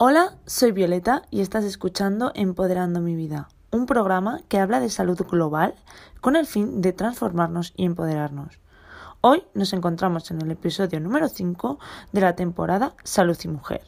Hola, soy Violeta y estás escuchando Empoderando mi vida, un programa que habla de salud global con el fin de transformarnos y empoderarnos. Hoy nos encontramos en el episodio número 5 de la temporada Salud y Mujer.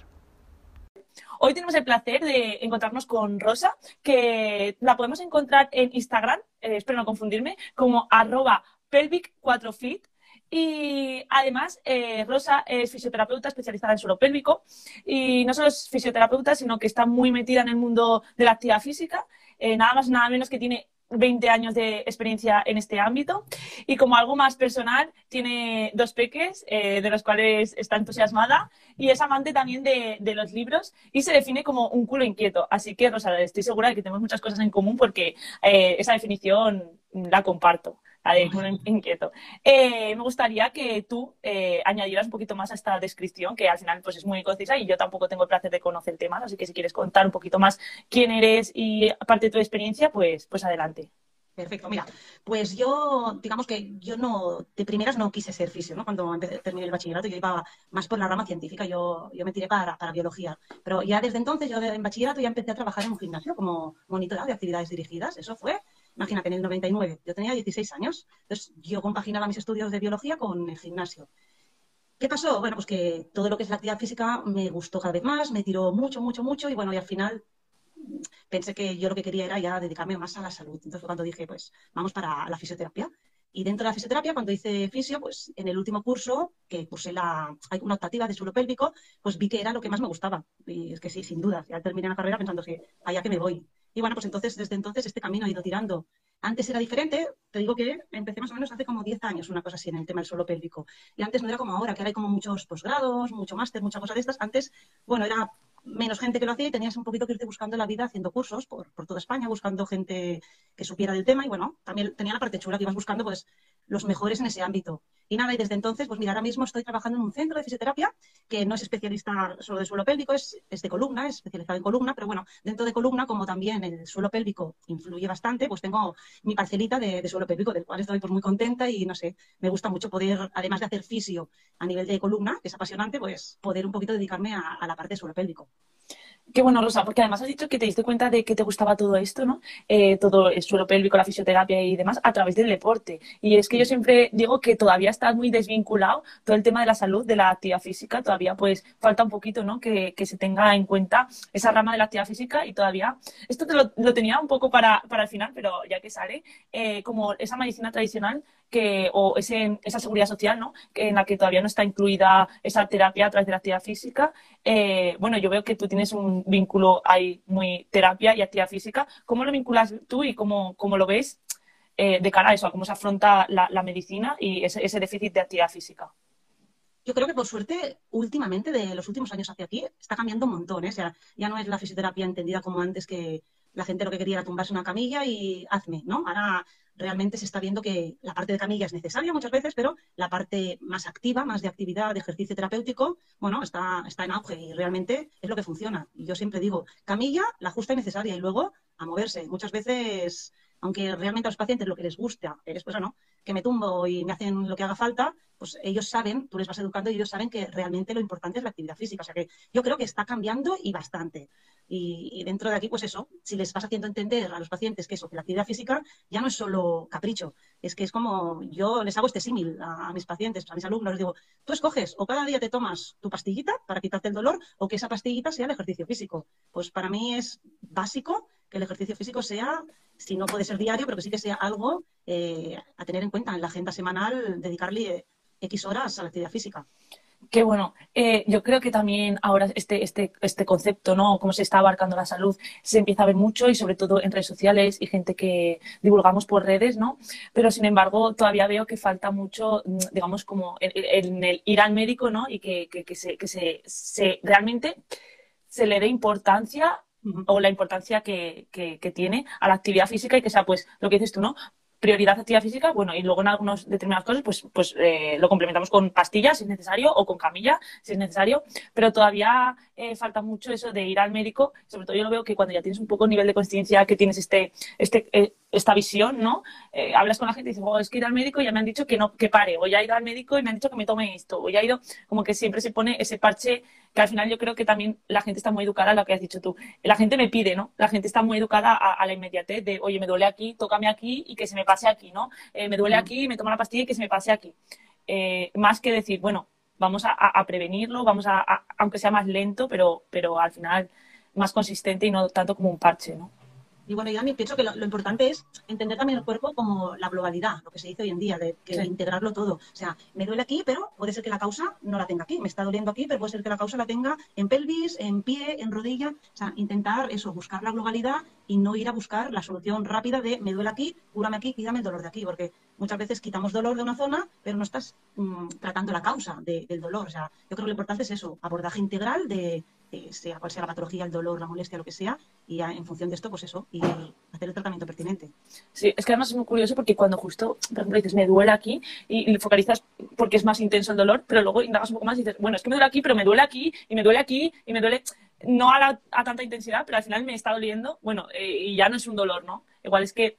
Hoy tenemos el placer de encontrarnos con Rosa, que la podemos encontrar en Instagram, eh, espero no confundirme, como arroba pelvic4fit y además, eh, Rosa es fisioterapeuta especializada en suelo pélvico y no solo es fisioterapeuta, sino que está muy metida en el mundo de la actividad física. Eh, nada más, nada menos que tiene 20 años de experiencia en este ámbito y como algo más personal tiene dos peques eh, de los cuales está entusiasmada y es amante también de, de, los libros y se define como un culo inquieto. Así que, Rosa, estoy segura de que tenemos muchas cosas en común porque esa definición la comparto inquieto. Eh, me gustaría que tú eh, añadieras un poquito más a esta descripción, que al final pues, es muy concisa y yo tampoco tengo el placer de conocer temas, así que si quieres contar un poquito más quién eres y aparte de tu experiencia, pues, pues adelante. Perfecto, mira, pues yo, digamos que yo no, de primeras no quise ser fisio, ¿no? Cuando terminé el bachillerato yo iba más por la rama científica, yo, yo me tiré para, para biología, pero ya desde entonces, yo en bachillerato ya empecé a trabajar en un gimnasio como monitora de actividades dirigidas, eso fue Imagínate, en el 99, yo tenía 16 años, entonces yo compaginaba mis estudios de biología con el gimnasio. ¿Qué pasó? Bueno, pues que todo lo que es la actividad física me gustó cada vez más, me tiró mucho, mucho, mucho y bueno, y al final pensé que yo lo que quería era ya dedicarme más a la salud. Entonces cuando dije, pues vamos para la fisioterapia. Y dentro de la fisioterapia, cuando hice fisio, pues en el último curso, que cursé la, una optativa de suelo pélvico, pues vi que era lo que más me gustaba. Y es que sí, sin duda. Ya terminé la carrera pensando que allá que me voy. Y bueno, pues entonces, desde entonces, este camino ha ido tirando. Antes era diferente, te digo que empecé más o menos hace como 10 años, una cosa así, en el tema del suelo pélvico. Y antes no era como ahora, que ahora hay como muchos posgrados, mucho máster, mucha cosa de estas. Antes, bueno, era menos gente que lo hacía y tenías un poquito que irte buscando la vida haciendo cursos por, por toda España, buscando gente que supiera del tema. Y bueno, también tenía la parte chula que ibas buscando, pues, los mejores en ese ámbito. Y nada, y desde entonces, pues mira, ahora mismo estoy trabajando en un centro de fisioterapia que no es especialista solo de suelo pélvico, es, es de columna, es especializado en columna, pero bueno, dentro de columna, como también el suelo pélvico influye bastante, pues tengo mi parcelita de, de suelo pélvico, del cual estoy pues, muy contenta y no sé, me gusta mucho poder, además de hacer fisio a nivel de columna, que es apasionante, pues poder un poquito dedicarme a, a la parte de suelo pélvico. Qué bueno, Rosa, porque además has dicho que te diste cuenta de que te gustaba todo esto, ¿no? Eh, todo el suelo pélvico, la fisioterapia y demás a través del deporte. Y es que yo siempre digo que todavía está muy desvinculado todo el tema de la salud, de la actividad física. Todavía pues falta un poquito, ¿no? Que, que se tenga en cuenta esa rama de la actividad física y todavía, esto te lo, lo tenía un poco para, para el final, pero ya que sale, eh, como esa medicina tradicional que, o ese, esa seguridad social, ¿no? En la que todavía no está incluida esa terapia a través de la actividad física. Eh, bueno, yo veo que tú tienes un vínculo ahí muy terapia y actividad física. ¿Cómo lo vinculas tú y cómo, cómo lo ves eh, de cara a eso, a cómo se afronta la, medicina y ese, ese, déficit de actividad física? Yo creo que por suerte, últimamente, de los últimos años hacia aquí, está cambiando un montón. ¿eh? O sea, ya no es la fisioterapia entendida como antes que la gente lo que quería era tumbarse una camilla y hazme, ¿no? Ahora realmente se está viendo que la parte de camilla es necesaria muchas veces, pero la parte más activa, más de actividad, de ejercicio terapéutico, bueno, está, está en auge y realmente es lo que funciona. Y yo siempre digo, camilla, la justa y necesaria, y luego a moverse. Muchas veces, aunque realmente a los pacientes lo que les gusta es o no, que me tumbo y me hacen lo que haga falta, pues ellos saben, tú les vas educando y ellos saben que realmente lo importante es la actividad física. O sea que yo creo que está cambiando y bastante. Y, y, dentro de aquí, pues eso, si les vas haciendo entender a los pacientes que eso, que la actividad física ya no es solo capricho, es que es como yo les hago este símil a, a, mis pacientes, a mis alumnos, les digo, tú escoges o cada día te tomas tu pastillita para quitarte el dolor o que esa pastillita sea el ejercicio físico. Pues para mí es básico que el ejercicio físico sea, si no puede ser diario, pero que sí que sea algo eh, a tener en cuenta en la agenda semanal, dedicarle X horas a la actividad física. Qué bueno. Eh, yo creo que también ahora este, este, este concepto, ¿no? Cómo se está abarcando la salud, se empieza a ver mucho y sobre todo en redes sociales y gente que divulgamos por redes, ¿no? Pero sin embargo, todavía veo que falta mucho, mm, digamos, como en, en el ir al médico, ¿no? Y que, que, que, se, que se, se, realmente se le dé importancia o la importancia que, que, que, tiene a la actividad física y que sea, pues, lo que dices tú, ¿no? Prioridad actividad física, bueno, y luego en algunas determinadas cosas, pues, pues eh, lo complementamos con pastillas si es necesario o con camilla si es necesario, pero todavía eh, falta mucho eso de ir al médico, sobre todo yo lo veo que cuando ya tienes un poco nivel de conciencia, que tienes este, este, eh, esta visión, ¿no? Eh, hablas con la gente y dices, oh, es que ir al médico y ya me han dicho que no, que pare, o ya he ido al médico y me han dicho que me tome esto, o ya he ido, como que siempre se pone ese parche que al final yo creo que también la gente está muy educada a lo que has dicho tú. La gente me pide, ¿no? La gente está muy educada a, la inmediatez de, oye, me duele aquí, tócame aquí y que se me pase aquí, ¿no? Eh, me duele aquí, me tomo la pastilla y que se me pase aquí. Eh, más que decir, bueno, vamos a, prevenirlo, vamos a, aunque sea más lento, pero, pero al final más consistente y no tanto como un parche, ¿no? Y bueno, yo también pienso que lo, importante es entender también el cuerpo como la globalidad, lo que se dice hoy en día, de, integrarlo todo. O sea, me duele aquí, pero puede ser que la causa no la tenga aquí. Me está doliendo aquí, pero puede ser que la causa la tenga en pelvis, en pie, en rodilla. O sea, intentar eso, buscar la globalidad y no ir a buscar la solución rápida de me duele aquí, cúrame aquí, quítame el dolor de aquí. Porque muchas veces quitamos dolor de una zona, pero no estás mm, tratando la causa del dolor. O sea, yo creo que lo importante es eso, abordaje integral de, sea cual sea la patología, el dolor, la molestia, lo que sea, y en función de esto, pues eso, y hacer el tratamiento pertinente. Sí, es que además es muy curioso porque cuando justo, por ejemplo, dices, me duele aquí, y, focalizas porque es más intenso el dolor, pero luego indagas un poco más y dices, bueno, es que me duele aquí, pero me duele aquí, y me duele aquí, y me duele, no a, tanta intensidad, pero al final me está doliendo, bueno, eh, y ya no es un dolor, ¿no? Igual es que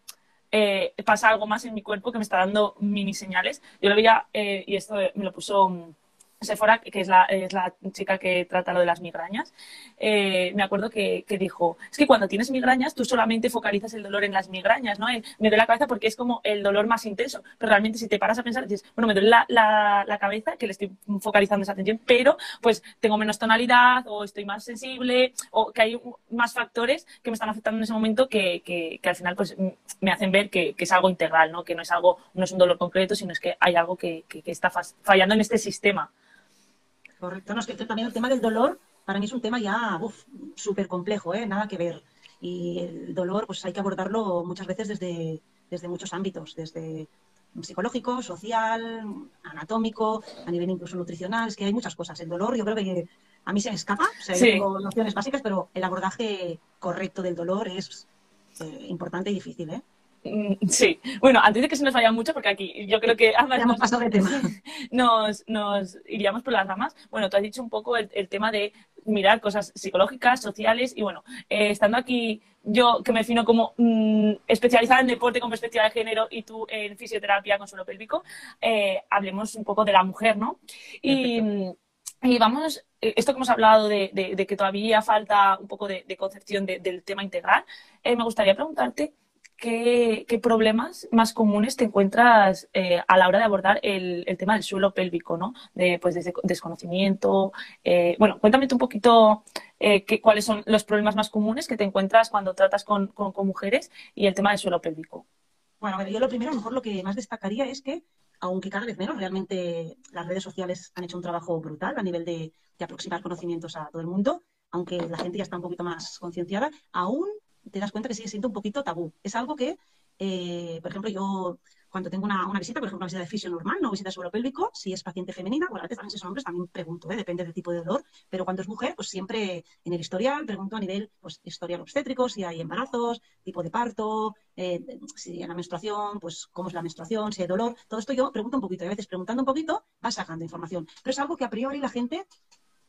eh, pasa algo más en mi cuerpo que me está dando mini señales. Yo lo veía, eh, y esto me lo puso mm, Sephora, que es la, es la chica que trata lo de las migrañas, eh, me acuerdo que, dijo, es que cuando tienes migrañas tú solamente focalizas el dolor en las migrañas, ¿no? me duele la cabeza porque es como el dolor más intenso, pero realmente si te paras a pensar, dices, bueno, me duele la, la, cabeza, que le estoy focalizando esa atención, pero pues tengo menos tonalidad o estoy más sensible o que hay más factores que me están afectando en ese momento que, que, al final pues me hacen ver que, es algo integral, ¿no? Que no es algo, no es un dolor concreto, sino es que hay algo que, que está fallando en este sistema. Correcto, no, es que también el tema del dolor para mí es un tema ya súper complejo, ¿eh? nada que ver. Y el dolor pues hay que abordarlo muchas veces desde, desde muchos ámbitos, desde psicológico, social, anatómico, a nivel incluso nutricional, es que hay muchas cosas. El dolor yo creo que a mí se me escapa, o sea, tengo nociones básicas, pero el abordaje correcto del dolor es eh, importante y difícil, ¿eh? Mm, sí, bueno, antes de que se nos vaya mucho, porque aquí yo creo que ambas nos, nos, iríamos por las ramas. Bueno, tú has dicho un poco el, tema de mirar cosas psicológicas, sociales, y bueno, eh, estando aquí yo que me defino como mm, especializada en deporte con perspectiva de género y tú en fisioterapia con suelo pélvico, eh, hablemos un poco de la mujer, ¿no? Y, y, vamos, eh, esto que hemos hablado de, de, que todavía falta un poco de, concepción del tema integral, me gustaría preguntarte ¿qué, problemas más comunes te encuentras eh, a la hora de abordar el, tema del suelo pélvico, ¿no? Pues, desde desconocimiento. Eh, bueno, cuéntame un poquito eh, cuáles son los problemas más comunes que te encuentras cuando tratas con, mujeres y el tema del suelo pélvico. Bueno, yo lo primero, lo mejor lo que más destacaría es que, aunque cada vez menos, realmente las redes sociales han hecho un trabajo brutal a nivel de, de aproximar conocimientos a todo el mundo, aunque la gente ya está un poquito más concienciada, aún te das cuenta que sigue siendo un poquito tabú. Es algo que, eh, por ejemplo, yo cuando tengo una, visita, por ejemplo, una visita de fisio normal, no visita suelo pélvico, si es paciente femenina, bueno, a veces también si son hombres también pregunto, ¿eh? depende del tipo de dolor, pero cuando es mujer, pues siempre en el historial pregunto a nivel, pues, historial obstétrico, si hay embarazos, tipo de parto, eh, si hay la menstruación, pues cómo es la menstruación, si hay dolor, todo esto yo pregunto un poquito, y a veces preguntando un poquito vas sacando información, pero es algo que a priori la gente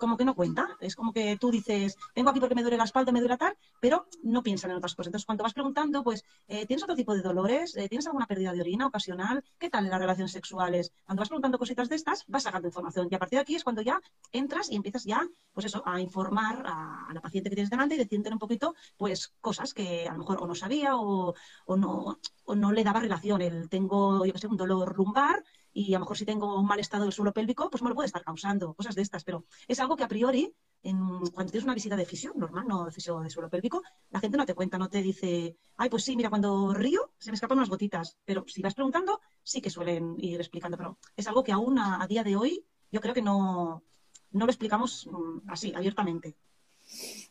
como que no cuenta. Es como que tú dices, vengo aquí porque me duele la espalda, me duele tal, pero no piensan en otras cosas. Entonces, cuando vas preguntando, pues, eh, ¿tienes otro tipo de dolores? Eh, ¿Tienes alguna pérdida de orina ocasional? ¿Qué tal en las relaciones sexuales? Cuando vas preguntando cositas de estas, vas sacando información. Y a partir de aquí es cuando ya entras y empiezas ya, pues eso, a informar a, la paciente que tienes delante y decirte un poquito, pues, cosas que a lo mejor o no sabía o, no, no le daba relación. El tengo, yo qué sé, un dolor lumbar y a lo mejor si tengo un mal estado del suelo pélvico, pues me lo puede estar causando, cosas de estas, pero es algo que a priori, en, cuando tienes una visita de fisio normal, no de fisio de suelo pélvico, la gente no te cuenta, no te dice, ay, pues sí, mira, cuando río se me escapan unas gotitas, pero si vas preguntando, sí que suelen ir explicando, pero es algo que aún a, día de hoy yo creo que no, no lo explicamos mm, así, abiertamente.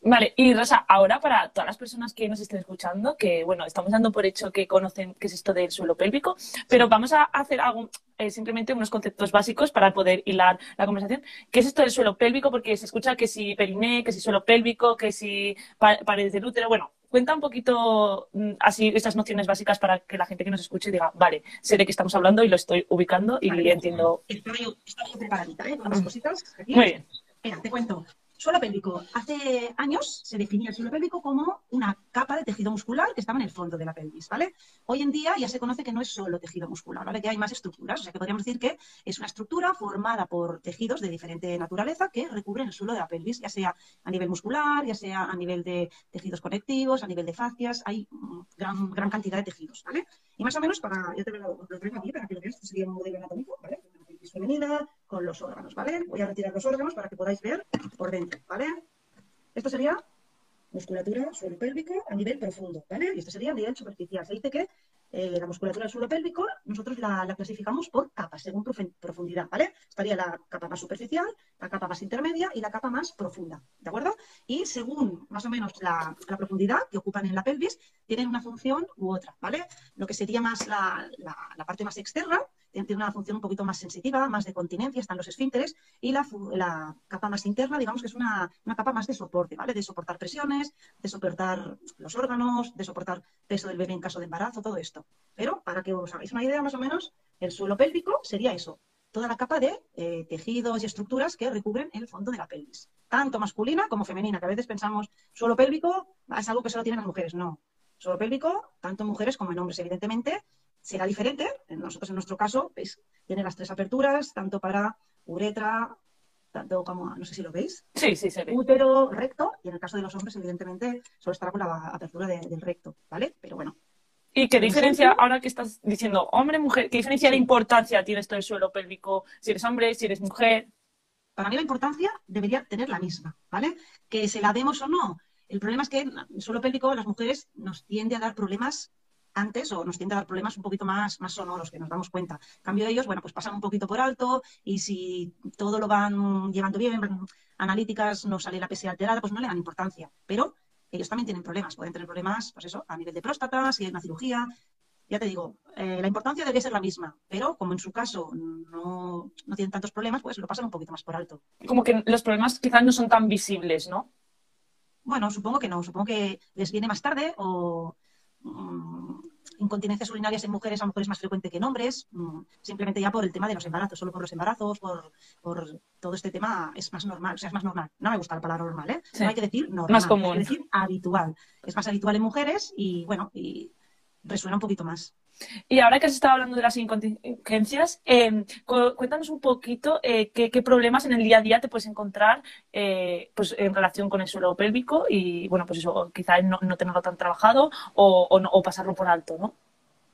Vale, y Rosa, ahora para todas las personas que nos estén escuchando, que bueno, estamos dando por hecho que conocen qué es esto del suelo pélvico, pero vamos a hacer algo, eh, simplemente unos conceptos básicos para poder hilar la conversación. ¿Qué es esto del suelo pélvico? Porque se escucha que si periné, que si suelo pélvico, que si paredes del útero. Bueno, cuenta un poquito mm, así estas nociones básicas para que la gente que nos escuche diga, vale, sé de qué estamos hablando y lo estoy ubicando y entiendo. Estoy, preparadita, ¿eh? Con unas cositas. Muy bien. Mira, te cuento Suelo pélvico. Hace años se definía el suelo pélvico como una capa de tejido muscular que estaba en el fondo de la pelvis, ¿vale? Hoy en día ya se conoce que no es solo tejido muscular, ¿vale? Que hay más estructuras, o sea que podríamos decir que es una estructura formada por tejidos de diferente naturaleza que recubren el suelo de la pelvis, ya sea a nivel muscular, ya sea a nivel de tejidos conectivos, a nivel de fascias, hay gran, gran cantidad de tejidos, ¿vale? Y más o menos para, yo te lo, lo traigo aquí para que lo veas, este sería un modelo anatómico, ¿vale? Pelvis femenina con los órganos, ¿vale? Voy a retirar los órganos para que podáis ver por dentro, ¿vale? Esto sería musculatura suelo pélvico a nivel profundo, ¿vale? Y esto sería a nivel superficial. Se dice que eh, la musculatura suelo pélvico nosotros la, la, clasificamos por capas, según profundidad, ¿vale? Estaría la capa más superficial, la capa más intermedia y la capa más profunda, ¿de acuerdo? Y según más o menos la, la profundidad que ocupan en la pelvis, tienen una función u otra, ¿vale? Lo que sería más la, la parte más externa tiene una función un poquito más sensitiva, más de continencia, están los esfínteres, y la, capa más interna, digamos que es una, una, capa más de soporte, ¿vale? De soportar presiones, de soportar los órganos, de soportar peso del bebé en caso de embarazo, todo esto. Pero para que os hagáis una idea más o menos, el suelo pélvico sería eso, toda la capa de eh, tejidos y estructuras que recubren el fondo de la pelvis, tanto masculina como femenina, que a veces pensamos suelo pélvico es algo que solo tienen las mujeres, no. Suelo pélvico, tanto en mujeres como en hombres, evidentemente, será diferente. Nosotros, en nuestro caso, ¿veis? tiene las tres aperturas, tanto para uretra, tanto como, no sé si lo veis. Sí, sí, se ve. Útero, recto, y en el caso de los hombres, evidentemente, solo estará con la apertura de, del recto, ¿vale? Pero bueno. ¿Y qué diferencia, ahora que estás diciendo hombre, mujer, qué diferencia de importancia tiene esto del suelo pélvico? Si eres hombre, si eres mujer. Para mí la importancia debería tener la misma, ¿vale? Que se la demos o no. El problema es que el suelo pélvico a las mujeres nos tiende a dar problemas antes o nos tiende a dar problemas un poquito más, más sonoros, que nos damos cuenta. En cambio ellos, bueno, pues pasan un poquito por alto y si todo lo van llevando bien, analíticas, no sale la PSA alterada, pues no le dan importancia. Pero ellos también tienen problemas, pueden tener problemas, pues eso, a nivel de próstata, si hay una cirugía. Ya te digo, eh, la importancia debería ser la misma, pero como en su caso no, no tienen tantos problemas, pues lo pasan un poquito más por alto. Como que los problemas quizás no son tan visibles, ¿no? Bueno, supongo que no, supongo que les viene más tarde o Mm, incontinencias urinarias en mujeres a mujeres más frecuente que en hombres, mm, simplemente ya por el tema de los embarazos, solo por los embarazos, por, por, todo este tema es más normal, o sea, es más normal. No me gusta la palabra normal, ¿eh? No hay que decir normal, más común. hay que decir habitual. Es más habitual en mujeres y, bueno, y resuena un poquito más. Y ahora que has estado hablando de las incontinencias, eh, cuéntanos un poquito eh, qué, qué, problemas en el día a día te puedes encontrar eh, pues, en relación con el suelo pélvico y, bueno, pues eso, quizás no, no, tenerlo tan trabajado o, o, no, o, pasarlo por alto, ¿no?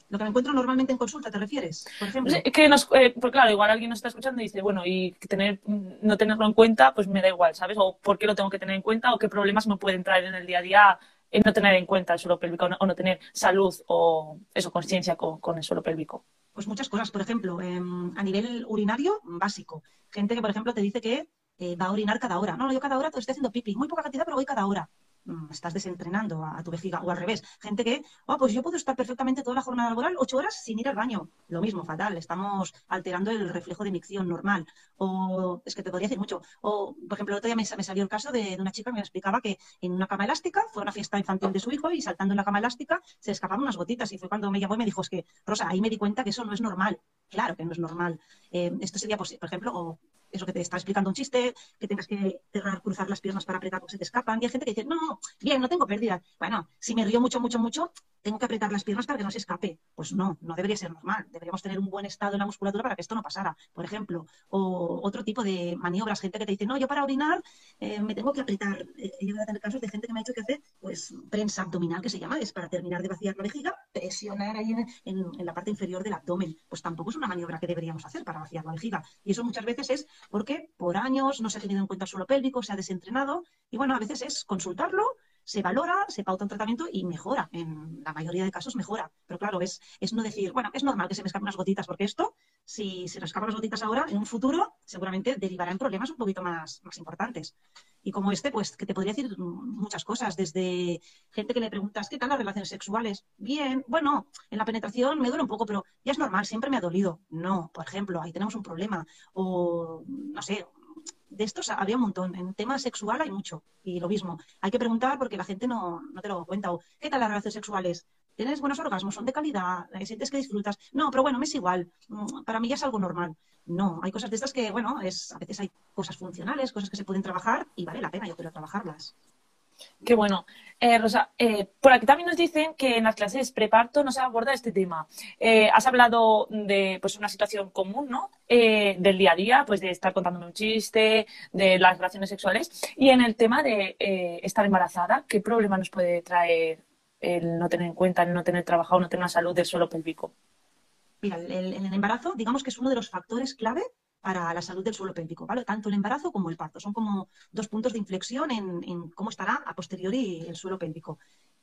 Lo que me encuentro normalmente en consulta, ¿te refieres? Por ejemplo. Es que nos, pues claro, igual alguien nos está escuchando y dice, bueno, y tener, no tenerlo en cuenta, pues me da igual, ¿sabes? O por qué lo tengo que tener en cuenta o qué problemas me pueden traer en el día a día en no tener en cuenta el suelo pélvico o no tener salud o eso, conciencia con, con, el suelo pélvico? Pues muchas cosas. Por ejemplo, eh, a nivel urinario, básico. Gente que, por ejemplo, te dice que eh, va a orinar cada hora. No, yo cada hora estoy haciendo pipi. Muy poca cantidad, pero voy cada hora. Mm, estás desentrenando a, tu vejiga. O al revés, gente que, oh, pues yo puedo estar perfectamente toda la jornada laboral, ocho horas sin ir al baño. Lo mismo, fatal. Estamos alterando el reflejo de micción normal. O es que te podría decir mucho. O, por ejemplo, el otro día me, salió el caso de, una chica que me explicaba que en una cama elástica fue una fiesta infantil de su hijo y saltando en la cama elástica se escapaban unas gotitas. Y fue cuando me llamó y me dijo, es que, Rosa, ahí me di cuenta que eso no es normal. Claro que no es normal. Eh, esto sería, pues, por ejemplo, o eso que te está explicando un chiste, que tengas que cerrar, cruzar las piernas para apretar porque se te escapan. Y hay gente que dice, no, bien, no tengo pérdida. Bueno, si me río mucho, mucho, mucho, tengo que apretar las piernas para que no se escape. Pues no, no debería ser normal. Deberíamos tener un buen estado en la musculatura para que esto no pasara, por ejemplo. O otro tipo de maniobras, gente que te dice, no, yo para orinar eh, me tengo que apretar. Eh, he llegado a tener casos de gente que me ha dicho que hace, pues, prensa abdominal, que se llama, es para terminar de vaciar la vejiga, presionar ahí en la parte inferior del abdomen. Pues tampoco es una maniobra que deberíamos hacer para vaciar la vejiga. Y eso muchas veces es porque por años no se ha tenido en cuenta el suelo pélvico, se ha desentrenado. Y bueno, a veces es consultarlo se valora, se pauta un tratamiento y mejora. En la mayoría de casos mejora. Pero claro, es, es no decir, bueno, es normal que se me escapen unas gotitas, porque esto, si se nos escapan las gotitas ahora, en un futuro seguramente derivará en problemas un poquito más, más importantes. Y como este, pues que te podría decir muchas cosas, desde gente que le preguntas, ¿qué tal las relaciones sexuales? Bien, bueno, en la penetración me duele un poco, pero ya es normal, siempre me ha dolido. No, por ejemplo, ahí tenemos un problema. O, no sé, de estos había un montón. En tema sexual hay mucho. Y lo mismo, hay que preguntar porque la gente no, no te lo cuenta. O, ¿qué tal las relaciones sexuales? ¿Tienes buenos orgasmos? ¿Son de calidad? Eh, ¿Sientes que disfrutas? No, pero bueno, me es igual. Mm, para mí ya es algo normal. No, hay cosas de estas que, bueno, es, a veces hay cosas funcionales, cosas que se pueden trabajar y vale la pena, yo quiero trabajarlas. Qué bueno. Eh, Rosa, eh, por aquí también nos dicen que en las clases preparto no se aborda este tema. Eh, has hablado de pues, una situación común, ¿no? del día a día, pues de estar contándome un chiste, de las relaciones sexuales. Y en el tema de estar embarazada, ¿qué problema nos puede traer el no tener en cuenta, el no tener trabajado, no tener una salud del suelo pélvico? Mira, el, el embarazo, digamos que es uno de los factores clave para la salud del suelo pélvico, ¿vale? Tanto el embarazo como el parto. Son como dos puntos de inflexión en, cómo estará a posteriori el suelo pélvico.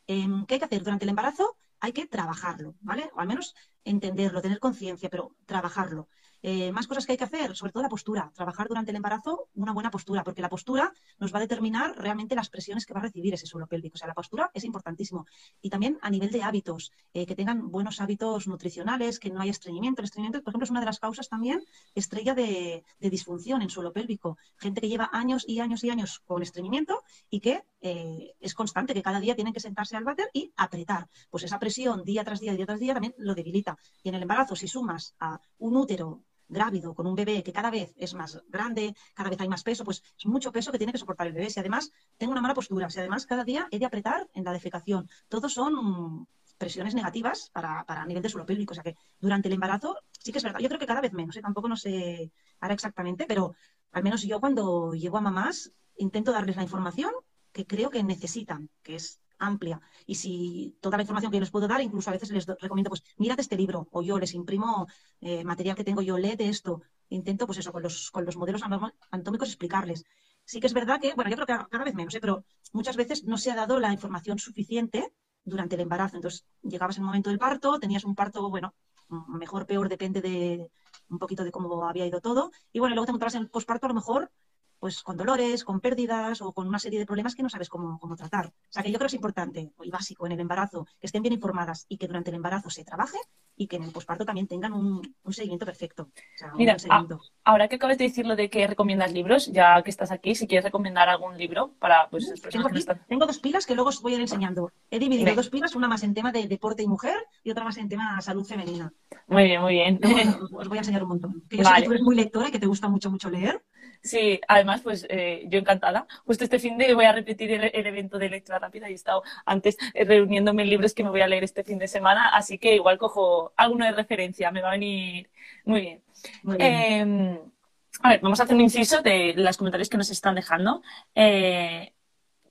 Em, ¿Qué hay que hacer durante el embarazo? Hay que trabajarlo, ¿vale? O al menos entenderlo, tener conciencia, pero trabajarlo. Eh, más cosas que hay que hacer, sobre todo la postura. Trabajar durante el embarazo una buena postura, porque la postura nos va a determinar realmente las presiones que va a recibir ese suelo pélvico. O sea, la postura es importantísimo. Y también a nivel de hábitos, eh, que tengan buenos hábitos nutricionales, que no haya estreñimiento. El estreñimiento, por ejemplo, es una de las causas también estrella de, disfunción en suelo pélvico. Gente que lleva años y años y años con estreñimiento y que eh, es constante, que cada día tienen que sentarse al váter y apretar. Pues esa presión día tras día, día tras día, también lo debilita. Y en el embarazo, si sumas a un útero grávido, con un bebé que cada vez es más grande, cada vez hay más peso, pues es mucho peso que tiene que soportar el bebé. Si además tengo una mala postura, si además cada día he de apretar en la defecación, todos son presiones negativas para, para nivel de suelo pélvico. O sea que durante el embarazo sí que es verdad. Yo creo que cada vez menos, ¿eh? tampoco no sé ahora exactamente, pero al menos yo cuando llego a mamás intento darles la información que creo que necesitan, que es amplia. Y si toda la información que yo les puedo dar, incluso a veces les recomiendo, pues mírate este libro, o yo les imprimo eh, material que tengo yo, léete esto. Intento, pues eso, con los, con los modelos anatómicos explicarles. Sí que es verdad que, bueno, yo creo que cada vez menos, ¿eh? pero muchas veces no se ha dado la información suficiente durante el embarazo. Entonces, llegabas en el momento del parto, tenías un parto, bueno, mejor, peor, depende de un poquito de cómo había ido todo. Y bueno, luego te encontrabas en el posparto, a lo mejor pues con dolores, con pérdidas o con una serie de problemas que no sabes cómo, tratar. O sea que yo creo que es importante y básico en el embarazo que estén bien informadas y que durante el embarazo se trabaje y que en el posparto también tengan un, seguimiento perfecto. Mira, ahora que acabas de decir lo de que recomiendas libros, ya que estás aquí, si quieres recomendar algún libro para pues, tengo, tengo dos pilas que luego os voy a ir enseñando. He dividido dos pilas, una más en tema de deporte y mujer y otra más en tema salud femenina. Muy bien, muy bien. os voy a enseñar un montón. Que yo sé que tú eres muy lectora y que te gusta mucho, mucho leer. Sí, además, pues eh, yo encantada. Justo este fin de voy a repetir el, evento de lectura rápida y he estado antes eh, reuniéndome en libros que me voy a leer este fin de semana, así que igual cojo alguno de referencia, me va a venir muy bien. Em, a ver, vamos a hacer un inciso de los comentarios que nos están dejando. Eh,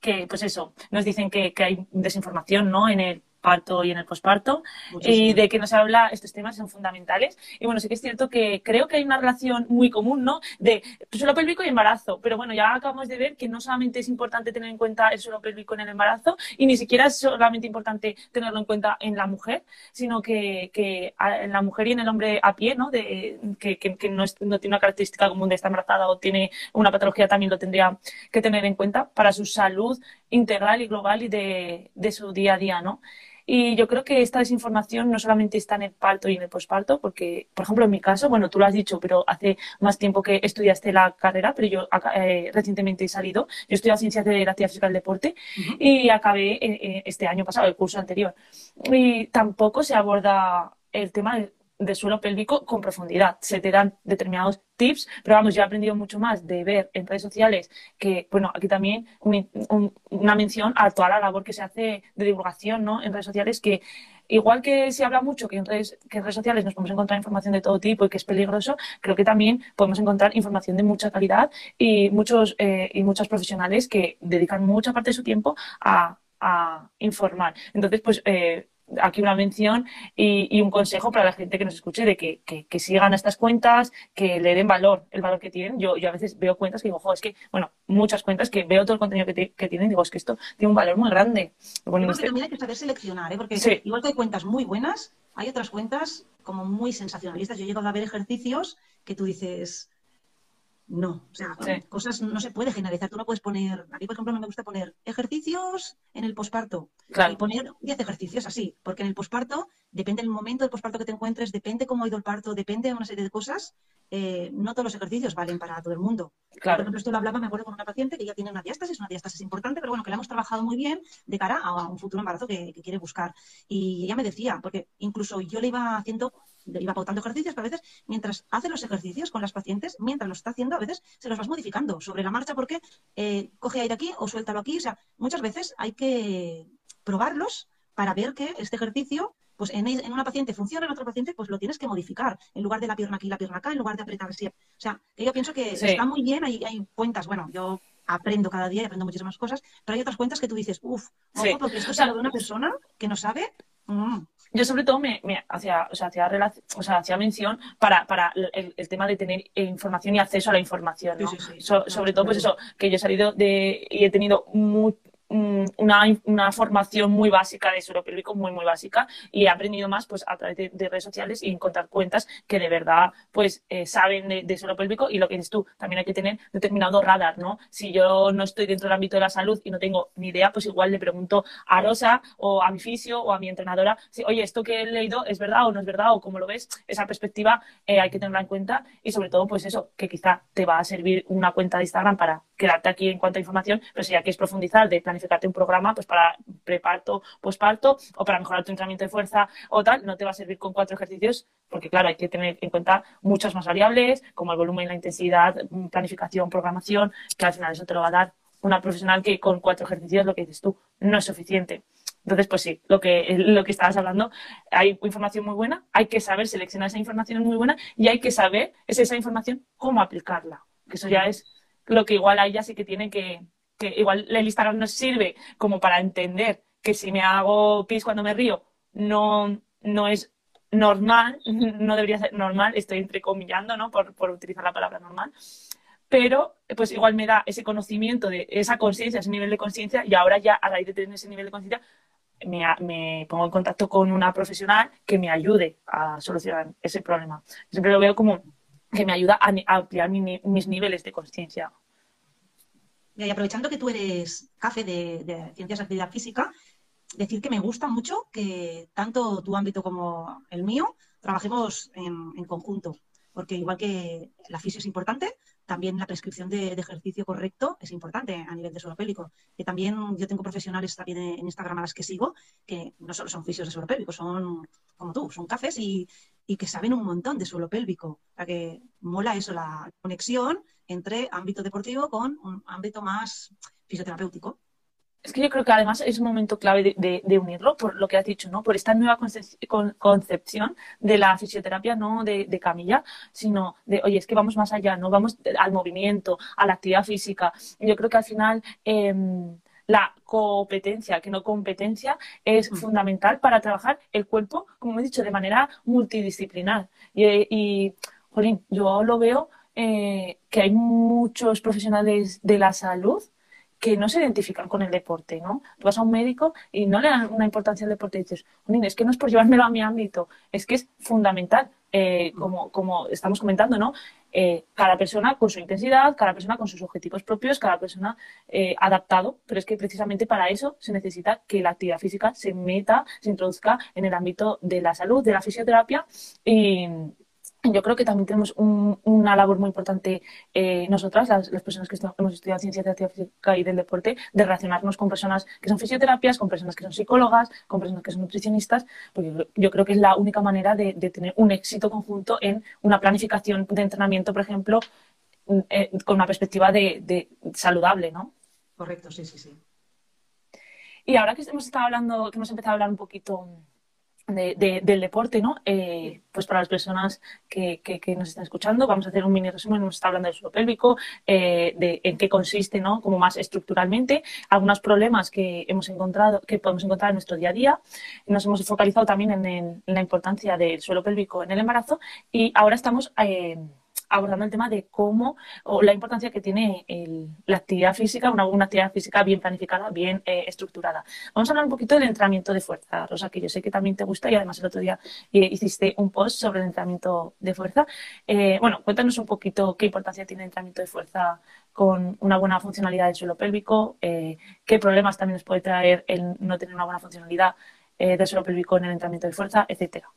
que, pues eso, nos dicen que, que hay desinformación, ¿no? En el parto y en el posparto, y de que nos habla, estos temas son fundamentales. Y bueno, sí que es cierto que creo que hay una relación muy común, ¿no? De suelo pélvico y embarazo. Pero bueno, ya acabamos de ver que no solamente es importante tener en cuenta el suelo pélvico en el embarazo, y ni siquiera es solamente importante tenerlo en cuenta en la mujer, sino que, que en la mujer y en el hombre a pie, ¿no? De, que, que, no, no, tiene una característica común de estar embarazada o tiene una patología, también lo tendría que tener en cuenta para su salud integral y global y de, de su día a día, ¿no? Y yo creo que esta desinformación no solamente está en el parto y en el posparto, porque, por ejemplo, en mi caso, bueno, tú lo has dicho, pero hace más tiempo que estudiaste la carrera, pero yo eh, recientemente he salido. Yo he estudiado Ciencias de la Actividad Física del Deporte y acabé eh, eh, este año pasado, el curso anterior. Y tampoco se aborda el tema de de suelo pélvico con profundidad. Se te dan determinados tips, pero vamos, yo he aprendido mucho más de ver en redes sociales que, bueno, aquí también una mención a toda la labor que se hace de divulgación, ¿no? En redes sociales que igual que se habla mucho que en redes, que en redes sociales nos podemos encontrar información de todo tipo y que es peligroso, creo que también podemos encontrar información de mucha calidad y muchos eh, y muchas profesionales que dedican mucha parte de su tiempo a, a informar. Entonces, pues eh, aquí una mención y, un consejo para la gente que nos escuche de que, sigan a estas cuentas, que le den valor, el valor que tienen. Yo, yo a veces veo cuentas que digo, ojo, es que, bueno, muchas cuentas que veo todo el contenido que, tienen y digo, es que esto tiene un valor muy grande. Bueno, este también hay que saber seleccionar, ¿eh? porque igual que hay cuentas muy buenas, hay otras cuentas como muy sensacionalistas. Yo he llegado a ver ejercicios que tú dices, no, o sea, cosas no se puede generalizar. Tú no puedes poner, a mí por ejemplo no me gusta poner ejercicios en el posparto y poner 10 ejercicios así, porque en el posparto depende del momento del posparto que te encuentres, depende cómo ha ido el parto, depende de una serie de cosas, eh, no todos los ejercicios valen para todo el mundo. Por ejemplo, esto lo hablaba, me acuerdo con una paciente que ya tiene una diástasis, una diástasis importante, pero bueno, que la hemos trabajado muy bien de cara a un futuro embarazo que, quiere buscar. Y ella me decía, porque incluso yo le iba haciendo iba pautando ejercicios, pero a veces mientras hace los ejercicios con las pacientes, mientras los está haciendo, a veces se los vas modificando sobre la marcha porque eh, coge aire aquí o suéltalo aquí. O sea, muchas veces hay que probarlos para ver que este ejercicio pues en, una paciente funciona, en otra paciente pues lo tienes que modificar. En lugar de la pierna aquí, la pierna acá, en lugar de apretar así. O sea, que yo pienso que está muy bien, hay, hay cuentas, bueno, yo aprendo cada día y aprendo muchísimas cosas, pero hay otras cuentas que tú dices, uff, porque esto es algo de una persona que no sabe. Mm". Yo sobre todo me, hacía, o sea, hacía, o sea, hacía mención para, para el, tema de tener información y acceso a la información, ¿no? sobre todo, pues eso, que yo he salido de y he tenido muy, una, una, formación muy básica de suelo pélvico, muy, muy básica, y he aprendido más pues, a través de, redes sociales y encontrar cuentas que de verdad pues, eh, saben de, suelo pélvico y lo que dices tú, también hay que tener determinado radar, ¿no? Si yo no estoy dentro del ámbito de la salud y no tengo ni idea, pues igual le pregunto a Rosa o a mi fisio o a mi entrenadora, si, oye, esto que he leído es verdad o no es verdad o cómo lo ves, esa perspectiva eh, hay que tenerla en cuenta y sobre todo pues eso, que quizá te va a servir una cuenta de Instagram para quedarte aquí en cuanto a información, pero si ya quieres profundizar de planificarte un programa pues para preparto, posparto o para mejorar tu entrenamiento de fuerza o tal, no te va a servir con cuatro ejercicios porque claro, hay que tener en cuenta muchas más variables como el volumen, la intensidad, planificación, programación, que al final eso te lo va a dar una profesional que con cuatro ejercicios, lo que dices tú, no es suficiente. Entonces, pues sí, lo que, lo que estabas hablando, hay información muy buena, hay que saber seleccionar esa información muy buena y hay que saber, es esa información, cómo aplicarla. Que eso ya es lo que igual a ella sí que tiene que, que igual el Instagram nos sirve como para entender que si me hago pis cuando me río no, no es normal, no debería ser normal, estoy entrecomillando, ¿no? Por, por utilizar la palabra normal. Pero, pues igual me da ese conocimiento de esa conciencia, ese nivel de conciencia, y ahora ya a raíz de tener ese nivel de conciencia, me, me, pongo en contacto con una profesional que me ayude a solucionar ese problema. Siempre lo veo como que me ayuda a, ampliar mis niveles de conciencia. Y aprovechando que tú eres café de, Ciencias de Actividad Física, decir que me gusta mucho que tanto tu ámbito como el mío trabajemos en, conjunto, porque igual que la fisio es importante, también la prescripción de, ejercicio correcto es importante a nivel de suelo pélvico. Que también yo tengo profesionales también en Instagram a las que sigo que no solo son fisios de suelo pélvico, son como tú, son cafés y, y que saben un montón de suelo pélvico. O sea que mola eso, la conexión entre ámbito deportivo con un ámbito más fisioterapéutico. Es que yo creo que además es un momento clave de, unirlo, por lo que has dicho, ¿no? Por esta nueva concepción de la fisioterapia, no de, camilla, sino de, oye, es que vamos más allá, ¿no? Vamos al movimiento, a la actividad física. Yo creo que al final em, la competencia, que no competencia, es mm. fundamental para trabajar el cuerpo, como he dicho, de manera multidisciplinar. Y, y jolín, yo lo veo eh, que hay muchos profesionales de la salud que no se identifican con el deporte, ¿no? Tú vas a un médico y no le dan una importancia al deporte y dices, es que no es por llevármelo a mi ámbito, es que es fundamental, eh, como, como estamos comentando, ¿no? Eh, cada persona con su intensidad, cada persona con sus objetivos propios, cada persona adaptado, pero es que precisamente para eso se necesita que la actividad física se meta, se introduzca en el ámbito de la salud, de la fisioterapia y yo creo que también tenemos una labor muy importante eh, nosotras, las, personas que hemos estudiado ciencia de física y del deporte, de relacionarnos con personas que son fisioterapias, con personas que son psicólogas, con personas que son nutricionistas, porque yo creo que es la única manera de, tener un éxito conjunto en una planificación de entrenamiento, por ejemplo, eh, con una perspectiva de, saludable, ¿no? Correcto, sí, sí, sí. Y ahora que hemos estado hablando, que hemos empezado a hablar un poquito del deporte, ¿no? Eh, pues para las personas que, nos están escuchando, vamos a hacer un mini resumen, nos está hablando del suelo pélvico, eh, de en qué consiste, ¿no? Como más estructuralmente, algunos problemas que hemos encontrado, que podemos encontrar en nuestro día a día. Nos hemos focalizado también en, la importancia del suelo pélvico en el embarazo y ahora estamos eh, abordando el tema de cómo o la importancia que tiene la actividad física, una, una, actividad física bien planificada, bien eh, estructurada. Vamos a hablar un poquito del entrenamiento de fuerza, Rosa, que yo sé que también te gusta y además el otro día eh, hiciste un post sobre el entrenamiento de fuerza. Eh, bueno, cuéntanos un poquito qué importancia tiene el entrenamiento de fuerza con una buena funcionalidad del suelo pélvico, qué problemas también nos puede traer el no tener una buena funcionalidad del suelo pélvico en el entrenamiento de fuerza, etcétera.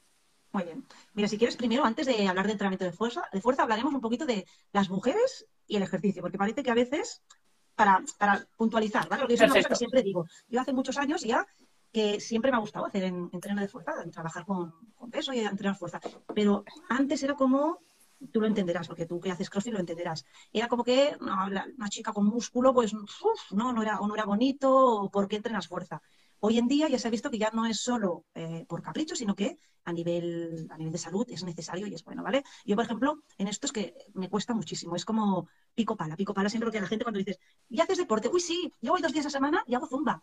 Muy bien. Mira, si quieres, primero, antes de hablar de entrenamiento de fuerza, de fuerza hablaremos un poquito de las mujeres y el ejercicio, porque parece que a veces, para, para puntualizar, ¿vale? Porque es una cosa que siempre digo. Yo hace muchos años ya que siempre me ha gustado hacer en, entreno de fuerza, trabajar con, con peso y entrenar fuerza. Pero antes era como tú lo entenderás, porque tú que haces crossfit lo entenderás. Era como que una chica con músculo, pues, no, no era, o no era bonito, o por qué entrenas fuerza. Hoy en día ya se ha visto que ya no es solo eh, por capricho, sino que a nivel, a nivel de salud es necesario y es bueno, ¿vale? Yo, por ejemplo, en esto es que me cuesta muchísimo. Es como pico pala, pico pala. Siempre lo que la gente cuando dices, ¿y haces deporte? Uy, sí, yo voy dos días a semana y hago zumba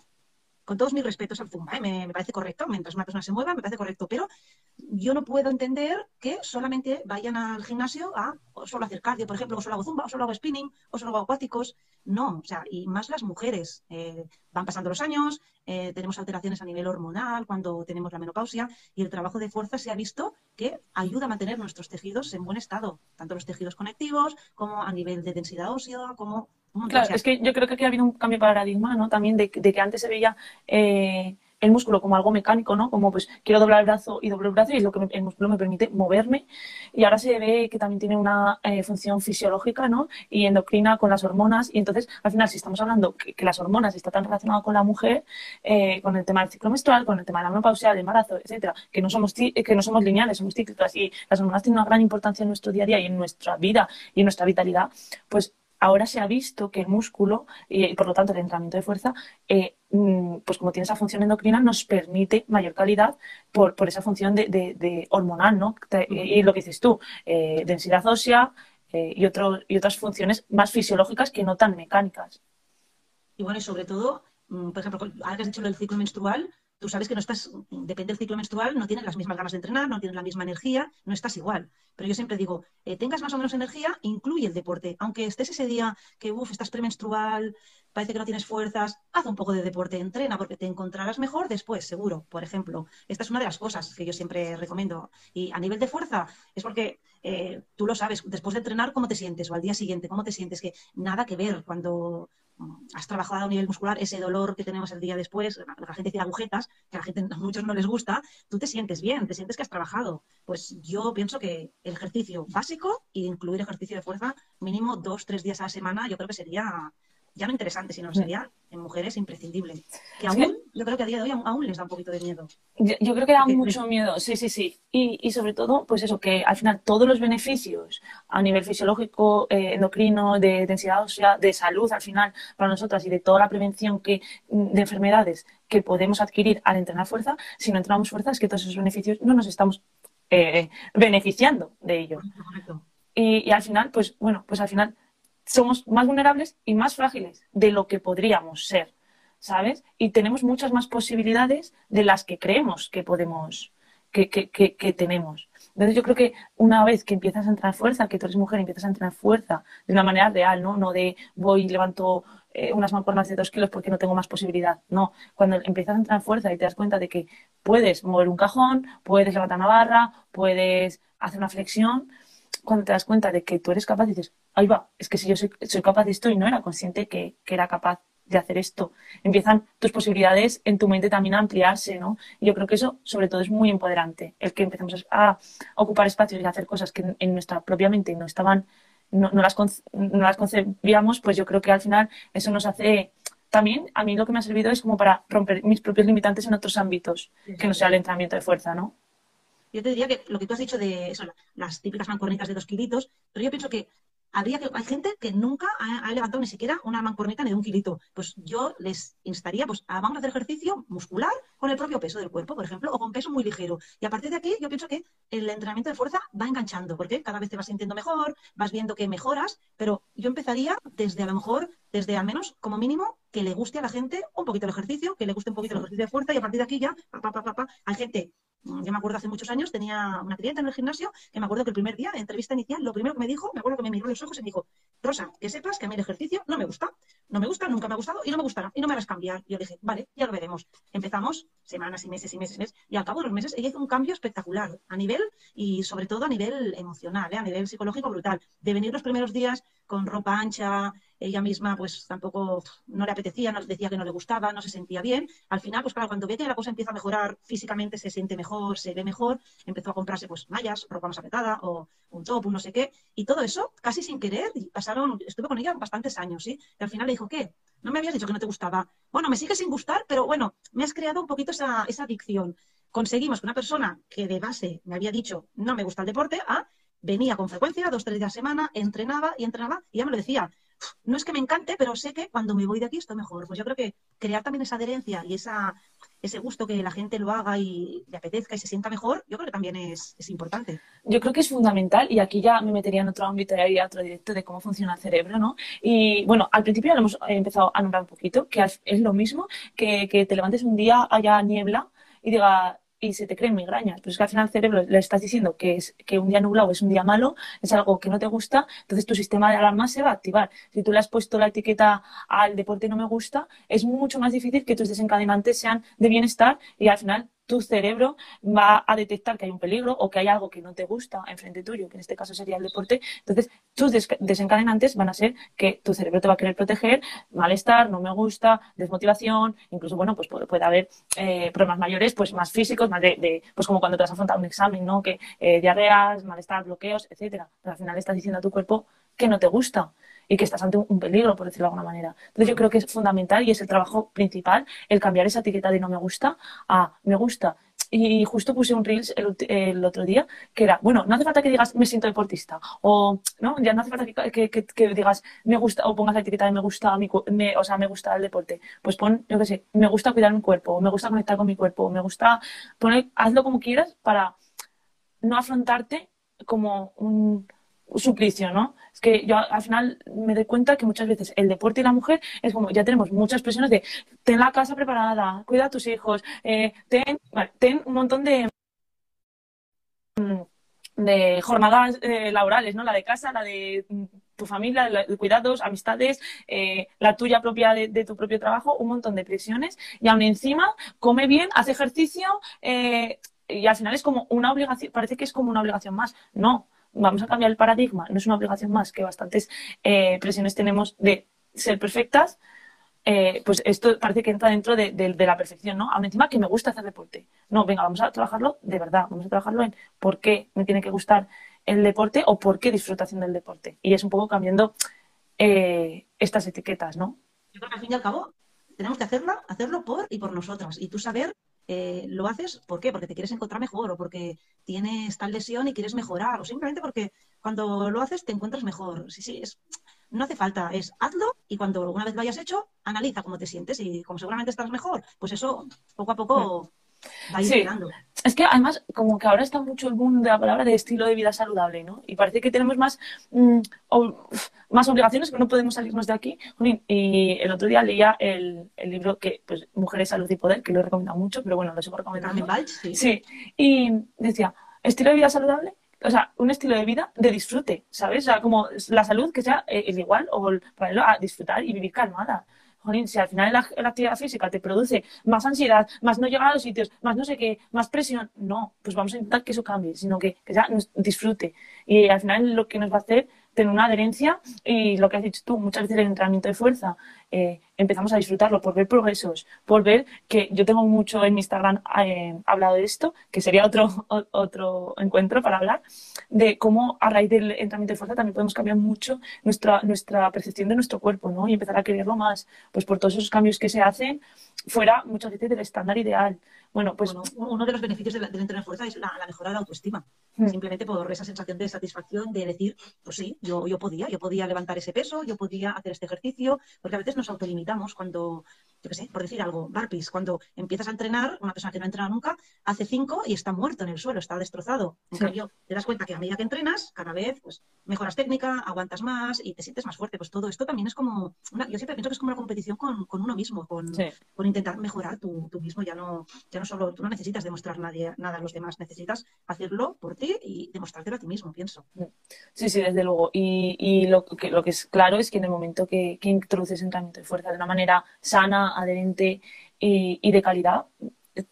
con todos mis respetos al Zumba, me, parece correcto, mientras una persona se mueva, me parece correcto, pero yo no puedo entender que solamente vayan al gimnasio a solo hacer cardio, por ejemplo, o solo hago Zumba, o solo hago spinning, o solo hago acuáticos. No, o sea, y más las mujeres. Eh, van pasando los años, eh, tenemos alteraciones a nivel hormonal cuando tenemos la menopausia, y el trabajo de fuerza se ha visto que ayuda a mantener nuestros tejidos en buen estado, tanto los tejidos conectivos como a nivel de densidad ósea, como Claro, es que yo creo que aquí ha habido un cambio de paradigma, ¿no? También de, que antes se veía eh, el músculo como algo mecánico, ¿no? Como pues quiero doblar el brazo y doblar el brazo y es lo que el músculo me permite moverme. Y ahora se ve que también tiene una eh, función fisiológica, ¿no? Y endocrina con las hormonas. Y entonces, al final, si estamos hablando que, las hormonas están tan relacionadas con la mujer, eh, con el tema del ciclo menstrual, con el tema de la menopausia, del embarazo, etcétera, que no somos que no somos lineales, somos cíclicas y las hormonas tienen una gran importancia en nuestro día a día y en nuestra vida y en nuestra vitalidad, pues ahora se ha visto que el músculo y, por lo tanto el entrenamiento de fuerza, eh, mm, pues como tiene esa función endocrina, nos permite mayor calidad por, esa función de, hormonal, ¿no? Y lo que dices tú, eh, densidad ósea eh, y, y otras funciones más fisiológicas que no tan mecánicas. Y bueno, y sobre todo, mm, por ejemplo, ahora que has dicho lo del ciclo menstrual, tú sabes que no estás, depende del ciclo menstrual, no tienes las mismas ganas de entrenar, no tienes la misma energía, no estás igual. Pero yo siempre digo, eh, tengas más o menos energía, incluye el deporte. Aunque estés ese día que, uff, estás premenstrual, parece que no tienes fuerzas, haz un poco de deporte, entrena, porque te encontrarás mejor después, seguro. Por ejemplo, esta es una de las cosas que yo siempre recomiendo. Y a nivel de fuerza, es porque eh, tú lo sabes, después de entrenar, ¿cómo te sientes? O al día siguiente, ¿cómo te sientes? Que nada que ver cuando has trabajado a nivel muscular, ese dolor que tenemos el día después, la gente dice agujetas, que a la gente a muchos no les gusta, tú te sientes bien, te sientes que has trabajado. Pues yo pienso que el ejercicio básico e incluir ejercicio de fuerza mínimo dos, tres días a la semana, yo creo que sería ya no interesante, sino sería en mujeres imprescindible. Que aún, yo creo que a día de hoy aún les da un poquito de miedo. Yo, creo que da mucho miedo, sí, sí, sí. Y, y, sobre todo, pues eso, que al final todos los beneficios a nivel fisiológico, eh, endocrino, de densidad ósea, de salud al final para nosotras y de toda la prevención que, de enfermedades que podemos adquirir al entrenar fuerza, si no entrenamos fuerza es que todos esos beneficios no nos estamos eh, beneficiando de ellos. Y, y al final, pues bueno, pues al final somos más vulnerables y más frágiles de lo que podríamos ser, ¿sabes? Y tenemos muchas más posibilidades de las que creemos que podemos, que, que, tenemos. Entonces yo creo que una vez que empiezas a entrar fuerza, que tú eres mujer empiezas a entrar fuerza de una manera real, ¿no? No de voy y levanto eh, unas mancuernas de dos kilos porque no tengo más posibilidad. No, cuando empiezas a entrar fuerza y te das cuenta de que puedes mover un cajón, puedes levantar una barra, puedes hacer una flexión, cuando te das cuenta de que tú eres capaz, dices, ahí va, es que si yo soy, capaz de esto y no era consciente que, era capaz de hacer esto. Empiezan tus posibilidades en tu mente también a ampliarse, ¿no? Y yo creo que eso, sobre todo, es muy empoderante, el que empecemos a ocupar espacios y a hacer cosas que en nuestra propia mente no estaban, no, las, no las concebíamos, pues yo creo que al final eso nos hace también a mí lo que me ha servido es como para romper mis propios limitantes en otros ámbitos, que no sea el entrenamiento de fuerza, ¿no? Yo te diría que lo que tú has dicho de eso, las típicas mancuernitas de dos kilitos, pero yo pienso que habría que hay gente que nunca ha, levantado ni siquiera una mancuernita ni de un kilito. Pues yo les instaría pues, a vamos a hacer ejercicio muscular con el propio peso del cuerpo, por ejemplo, o con peso muy ligero. Y a partir de aquí yo pienso que el entrenamiento de fuerza va enganchando, porque cada vez te vas sintiendo mejor, vas viendo que mejoras, pero yo empezaría desde a lo mejor, desde al menos como mínimo, que le guste a la gente un poquito el ejercicio, que le guste un poquito el ejercicio de fuerza y a partir de aquí ya, pa, pa, pa, hay gente yo me acuerdo hace muchos años, tenía una clienta en el gimnasio que me acuerdo que el primer día, en entrevista inicial, lo primero que me dijo, me acuerdo que me miró los ojos y me dijo, Rosa, que sepas que a mí el ejercicio no me gusta, no me gusta, nunca me ha gustado y no me gustará y no me harás cambiar. Yo dije, vale, ya lo veremos. Empezamos semanas y meses y meses y meses y al cabo de los meses ella hizo un cambio espectacular a nivel y sobre todo a nivel emocional, ¿eh? a nivel psicológico brutal. De venir los primeros días con ropa ancha, ella misma pues tampoco no le apetecía, nos decía que no le gustaba, no se sentía bien. Al final, pues claro, cuando ve que la cosa empieza a mejorar físicamente, se siente mejor, se ve mejor, empezó a comprarse pues mallas, ropa más apretada o un top, un no sé qué. Y todo eso, casi sin querer, pasaron, estuve con ella bastantes años, ¿sí? Y al final le dijo, ¿qué? No me habías dicho que no te gustaba. Bueno, me sigue sin gustar, pero bueno, me has creado un poquito esa, adicción. Conseguimos que una persona que de base me había dicho no me gusta el deporte, ah, venía con frecuencia, dos, tres días a semana, entrenaba y entrenaba, y ya me lo decía, no es que me encante, pero sé que cuando me voy de aquí estoy mejor. Pues yo creo que crear también esa adherencia y esa, ese gusto que la gente lo haga y le apetezca y se sienta mejor, yo creo que también es, es importante. Yo creo que es fundamental y aquí ya me metería en otro ámbito y otro directo de cómo funciona el cerebro, ¿no? Y bueno, al principio ya lo hemos empezado a nombrar un poquito, que es lo mismo que, que te levantes un día, haya niebla y diga, y se te creen migrañas. Pero es que al final al cerebro le estás diciendo que, es, que un día nublado es un día malo, es algo que no te gusta, entonces tu sistema de alarma se va a activar. Si tú le has puesto la etiqueta al deporte no me gusta, es mucho más difícil que tus desencadenantes sean de bienestar y al final tu cerebro va a detectar que hay un peligro o que hay algo que no te gusta enfrente tuyo, que en este caso sería el deporte. Entonces, tus desencadenantes van a ser que tu cerebro te va a querer proteger, malestar, no me gusta, desmotivación, incluso, bueno, pues puede, haber eh, problemas mayores, pues más físicos, más de, pues como cuando te vas a un examen, ¿no? Que eh, diarreas, malestar, bloqueos, etcétera. Pero al final estás diciendo a tu cuerpo que no te gusta y que estás ante un peligro, por decirlo de alguna manera. Entonces yo creo que es fundamental y es el trabajo principal el cambiar esa etiqueta de no me gusta a me gusta. Y justo puse un Reels el, otro día que era, bueno, no hace falta que digas me siento deportista o no, ya no hace falta que, que, digas me gusta o pongas la etiqueta de me gusta, mi, me, o sea, me gusta el deporte. Pues pon, yo qué sé, me gusta cuidar mi cuerpo, me gusta conectar con mi cuerpo, me gusta poner, hazlo como quieras para no afrontarte como un, suplicio, ¿no? Es que yo al final me doy cuenta que muchas veces el deporte y la mujer es como, ya tenemos muchas presiones de ten la casa preparada, cuida a tus hijos, eh, ten, un montón de de jornadas eh, laborales, ¿no? La de casa, la de tu familia, la de cuidados, amistades, eh, la tuya propia de, de, tu propio trabajo, un montón de presiones y aún encima come bien, hace ejercicio y al final es como una obligación, parece que es como una obligación más. No, vamos a cambiar el paradigma, no es una obligación más, que bastantes eh, presiones tenemos de ser perfectas, eh, pues esto parece que entra dentro de, la perfección, ¿no? Aún encima que me gusta hacer deporte. No, venga, vamos a trabajarlo de verdad, vamos a trabajarlo en por qué me tiene que gustar el deporte o por qué disfruto haciendo el deporte. Y es un poco cambiando eh, estas etiquetas, ¿no? Yo creo que al fin y al cabo tenemos que hacerlo, hacerlo por y por nosotras. Y tú saber eh, lo haces, ¿por qué? Porque te quieres encontrar mejor o porque tienes tal lesión y quieres mejorar o simplemente porque cuando lo haces te encuentras mejor. Sí, sí, es, no hace falta, es hazlo y cuando una vez lo hayas hecho, analiza cómo te sientes y como seguramente estarás mejor, pues eso poco a poco. Es que además, como que ahora está mucho el boom de la palabra de estilo de vida saludable, ¿no? Y parece que tenemos más, mm, más obligaciones, que no podemos salirnos de aquí. Y el otro día leía el, el, libro que, pues, Mujeres, Salud y Poder, que lo he recomendado mucho, pero bueno, lo sigo recomendando. Sí. sí. Y decía, estilo de vida saludable o sea, un estilo de vida de disfrute, ¿sabes? O sea, como la salud que sea eh, el igual o para a disfrutar y vivir calmada si al final la, actividad física te produce más ansiedad, más no llegar a los sitios, más no sé qué, más presión, no, pues vamos a intentar que eso cambie, sino que, que ya disfrute. Y al final lo que nos va a hacer tener una adherencia y lo que has dicho tú, muchas veces el entrenamiento de fuerza, eh, empezamos a disfrutarlo por ver progresos, por ver que yo tengo mucho en mi Instagram eh, hablado de esto, que sería otro, otro encuentro para hablar, de cómo a raíz del entrenamiento de fuerza también podemos cambiar mucho nuestra, nuestra percepción de nuestro cuerpo, ¿no? Y empezar a quererlo más, pues por todos esos cambios que se hacen fuera muchas veces del estándar ideal. Bueno, pues uno de los beneficios del, entrenar fuerza es la, mejora de la autoestima. Hmm. Simplemente por esa sensación de satisfacción de decir, pues sí, yo, yo podía, yo podía levantar ese peso, yo podía hacer este ejercicio, porque a veces nos autolimitamos cuando, yo qué sé, por decir algo, barpees, cuando empiezas a entrenar, una persona que no ha entrenado nunca, hace cinco y está muerto en el suelo, está destrozado. En cambio, te das cuenta que a medida que entrenas, cada vez pues, mejoras técnica, aguantas más y te sientes más fuerte. Pues todo esto también es como, una, yo siempre pienso que es como una competición con, uno mismo, con, intentar mejorar tú, mismo, ya no, ya no solo, tú no necesitas demostrar nadie, nada a los demás, necesitas hacerlo por ti y demostrártelo a ti mismo, pienso. Sí, sí, desde luego. Y, y lo, que, lo que es claro es que en el momento que, que introduces entrenamiento de fuerza de una manera sana, adherente y, de calidad,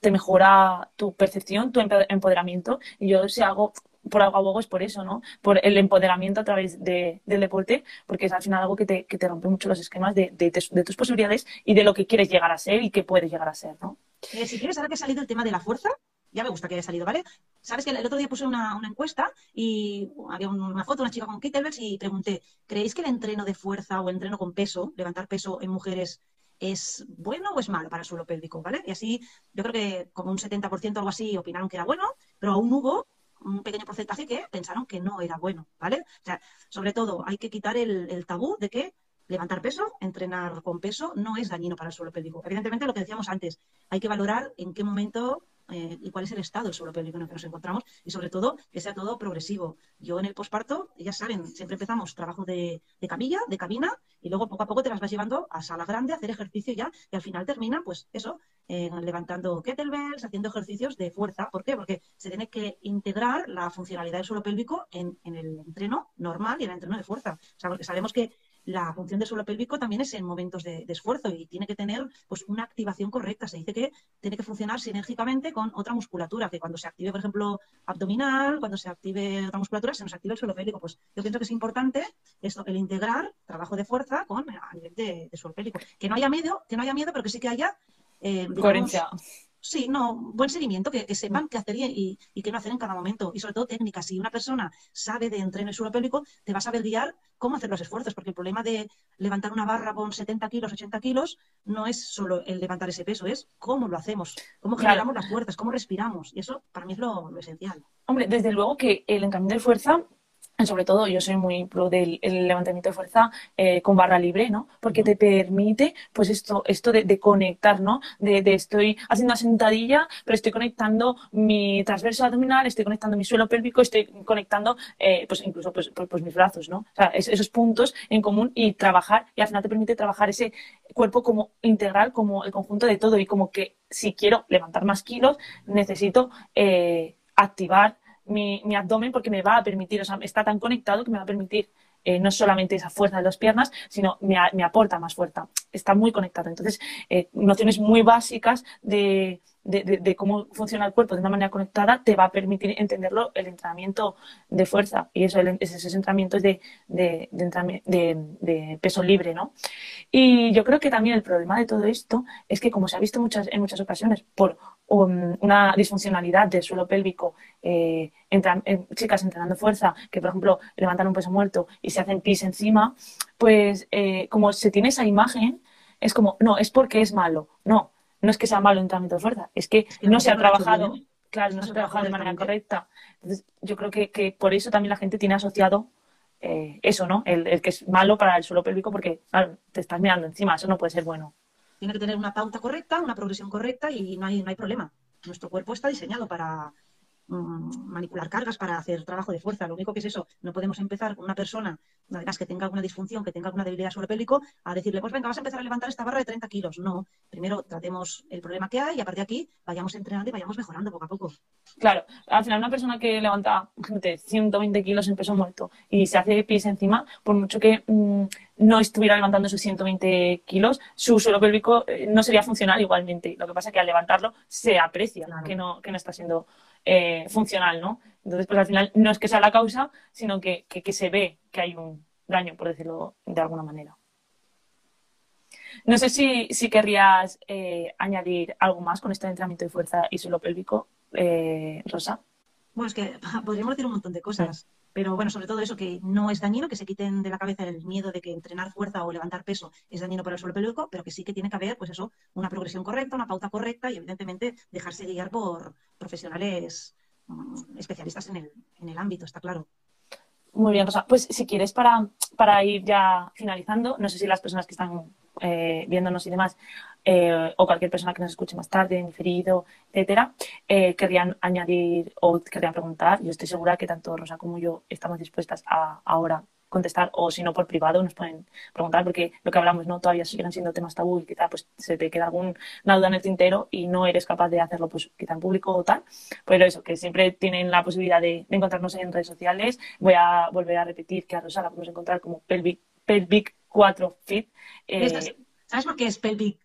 te mejora tu percepción, tu empoderamiento. Y yo si hago por algo abogo es por eso, ¿no? Por el empoderamiento a través del deporte, porque es al final algo que te, que te rompe mucho los esquemas de, de, tus posibilidades y de lo que quieres llegar a ser y que puedes llegar a ser, ¿no? Eh, si quieres, ahora que ha salido el tema de la fuerza, ya me gusta que haya salido, ¿vale? Sabes que el otro día puse una, encuesta y había una foto una chica con kettlebells y pregunté, ¿creéis que el entreno de fuerza o el entreno con peso, levantar peso en mujeres, es bueno o es malo para el suelo pélvico, ¿vale? Y así, yo creo que como un 70% o algo así opinaron que era bueno, pero aún hubo un pequeño porcentaje que pensaron que no era bueno, ¿vale? O sea, sobre todo hay que quitar el, el tabú de que levantar peso, entrenar con peso, no es dañino para el suelo pélvico. Evidentemente, lo que decíamos antes, hay que valorar en qué momento eh, y cuál es el estado del suelo pélvico en el que nos encontramos y sobre todo que sea todo progresivo. Yo en el posparto, ya saben, siempre empezamos trabajo de, camilla, de cabina y luego poco a poco te las vas llevando a sala grande a hacer ejercicio ya y al final termina pues eso, eh, levantando kettlebells, haciendo ejercicios de fuerza. ¿Por qué? Porque se tiene que integrar la funcionalidad del suelo pélvico en, en el entreno normal y en el entreno de fuerza. O sea, porque sabemos que la función del suelo pélvico también es en momentos de, esfuerzo y tiene que tener pues una activación correcta. Se dice que tiene que funcionar sinérgicamente con otra musculatura, que cuando se active, por ejemplo, abdominal, cuando se active otra musculatura, se nos activa el suelo pélvico. Pues yo pienso que es importante esto, el integrar trabajo de fuerza con a nivel de, suelo pélvico. Que no haya miedo, que no haya miedo, pero que sí que haya eh. Sí, no, buen seguimiento, que, sepan qué hacer y, qué no hacer en cada momento. Y sobre todo técnicas. Si una persona sabe de entreno suelo pélvico, te va a saber guiar cómo hacer los esfuerzos, porque el problema de levantar una barra con 70 kilos, 80 kilos, no es solo el levantar ese peso, es cómo lo hacemos, cómo generamos las fuerzas, cómo respiramos. Y eso para mí es lo, lo esencial. Hombre, desde luego que el entrenamiento de fuerza sobre todo yo soy muy pro del levantamiento de fuerza eh, con barra libre, ¿no? Porque te permite, pues esto, esto de, conectar, ¿no? De, estoy haciendo una sentadilla, pero estoy conectando mi transverso abdominal, estoy conectando mi suelo pélvico, estoy conectando, eh, pues incluso, pues, pues, pues, mis brazos, ¿no? O sea, esos puntos en común y trabajar, y al final te permite trabajar ese cuerpo como integral, como el conjunto de todo, y como que si quiero levantar más kilos, necesito eh, activar mi, mi, abdomen porque me va a permitir, o sea, está tan conectado que me va a permitir eh, no solamente esa fuerza de las piernas, sino me, me aporta más fuerza. Está muy conectado. Entonces, eh, nociones muy básicas de, de, cómo funciona el cuerpo de una manera conectada te va a permitir entenderlo el entrenamiento de fuerza y eso, esos entrenamientos de, de, peso libre, ¿no? Y yo creo que también el problema de todo esto es que, como se ha visto muchas, en muchas ocasiones, por um, una disfuncionalidad del suelo pélvico, eh, chicas entrenando fuerza, que por ejemplo levantan un peso muerto y se hacen pis encima, pues eh, como se tiene esa imagen, es como, no, es porque es malo. No, no es que sea malo el entrenamiento de fuerza, es que no se ha trabajado, claro, no se ha trabajado de manera correcta. Entonces, yo creo que, por eso también la gente tiene asociado eh, eso, ¿no? El, que es malo para el suelo pélvico porque, claro, te estás mirando encima, eso no puede ser bueno. Tiene que tener una pauta correcta, una progresión correcta y no hay, no hay problema. Nuestro cuerpo está diseñado para, Mm, manipular cargas para hacer trabajo de fuerza. Lo único que es eso, no podemos empezar con una persona, además que tenga alguna disfunción, que tenga alguna debilidad sobre pélvico, a decirle, pues venga, vas a empezar a levantar esta barra de 30 kilos. No, primero tratemos el problema que hay y a partir de aquí vayamos entrenando y vayamos mejorando poco a poco. Claro, al final una persona que levanta 120 kilos en peso muerto y se hace pis encima, por mucho que mm, no estuviera levantando sus 120 kilos, su suelo pélvico eh, no sería funcional igualmente. Lo que pasa es que al levantarlo se aprecia que, no, que no está siendo eh, funcional, ¿no? Entonces, pues al final no es que sea la causa, sino que, se ve que hay un daño, por decirlo de alguna manera. No sé si, si querrías eh, añadir algo más con este entrenamiento de fuerza y suelo pélvico, eh, Rosa. Bueno, es que podríamos decir un montón de cosas, pero bueno, sobre todo eso, que no es dañino, que se quiten de la cabeza el miedo de que entrenar fuerza o levantar peso es dañino para el suelo pélvico, pero que sí que tiene que haber, pues eso, una progresión correcta, una pauta correcta y evidentemente dejarse guiar por, profesionales mm, especialistas en el, en el ámbito, está claro. Muy bien, Rosa. Pues si quieres, para, para ir ya finalizando, no sé si las personas que están eh, viéndonos y demás, eh, o cualquier persona que nos escuche más tarde, en diferido, etcétera, eh, querrían añadir o querrían preguntar. Yo estoy segura que tanto Rosa como yo estamos dispuestas a ahora contestar o si no por privado nos pueden preguntar porque lo que hablamos no todavía siguen siendo temas tabú y quizá pues se te queda alguna duda en el tintero y no eres capaz de hacerlo pues quizá en público o tal. Pero eso que siempre tienen la posibilidad de, encontrarnos en redes sociales. Voy a volver a repetir que a Rosa la podemos encontrar como pelvic, pelvic 4 fit eh, ¿Sabes por qué es pelvic?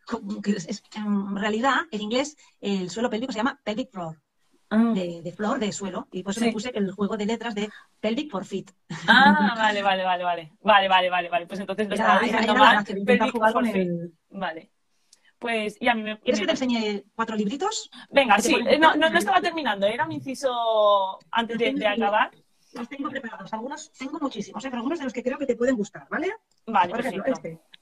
en realidad, en inglés, el suelo pélvico se llama pelvic floor. Ah, de, de flor, de suelo, y por eso Sí. me puse el juego de letras de pelvic for fit. Ah, vale, vale, vale, vale. Vale, vale, vale, vale. Pues entonces lo Era, estaba diciendo era mal. Pelvic jugar con for fit. el... Vale. Pues, y a mí me... ¿Quieres que te enseñe cuatro libritos? Venga, sí, eh, no, no, no estaba terminando, era un inciso antes de, de acabar. Los tengo preparados. Algunos, tengo muchísimos, ¿eh? pero algunos de los que creo que te pueden gustar, ¿vale? Vale, Por ejemplo, perfecto. este.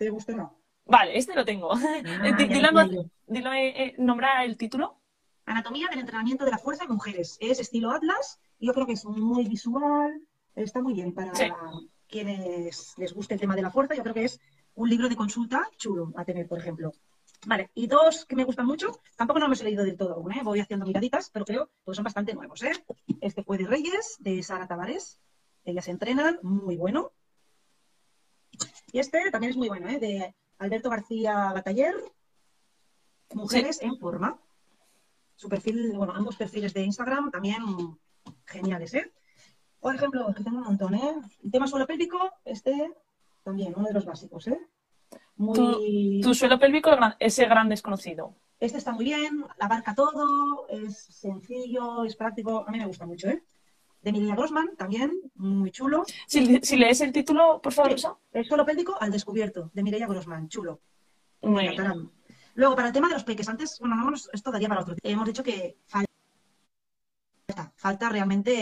¿Te gusta o no? Vale, este lo tengo. Ah, dilo, eh, eh, nombra el título. Anatomía del entrenamiento de la fuerza en mujeres. Es estilo Atlas. Yo creo que es muy visual. Está muy bien para Sí. quienes les guste el tema de la fuerza. Yo creo que es un libro de consulta chulo a tener, por ejemplo. Vale, y dos que me gustan mucho, tampoco no los he leído del todo aún, ¿eh? voy haciendo miraditas, pero creo que son bastante nuevos. ¿eh? Este fue de Reyes, de Sara Tavares, ellas entrenan, muy bueno. Y este también es muy bueno, ¿eh? de Alberto García Bataller, Mujeres en Forma. Su perfil, bueno, ambos perfiles de Instagram también geniales, ¿eh? Por ejemplo, que tengo un montón, ¿eh? El tema suelo pélvico, este también, uno de los básicos, ¿eh? Muy... Tu suelo pélvico, ese gran desconocido. Este está muy bien, abarca todo, es sencillo, es práctico, a mí me gusta mucho, ¿eh? De Emilia Grossman, también, muy chulo. Si, si lees el título, por favor, Sí. El suelo pélvico al descubierto, de Mireia Grossman, chulo. Muy bien. Luego, para el tema de los peques, antes, bueno, no esto daría para otro. Hemos dicho que falta, falta realmente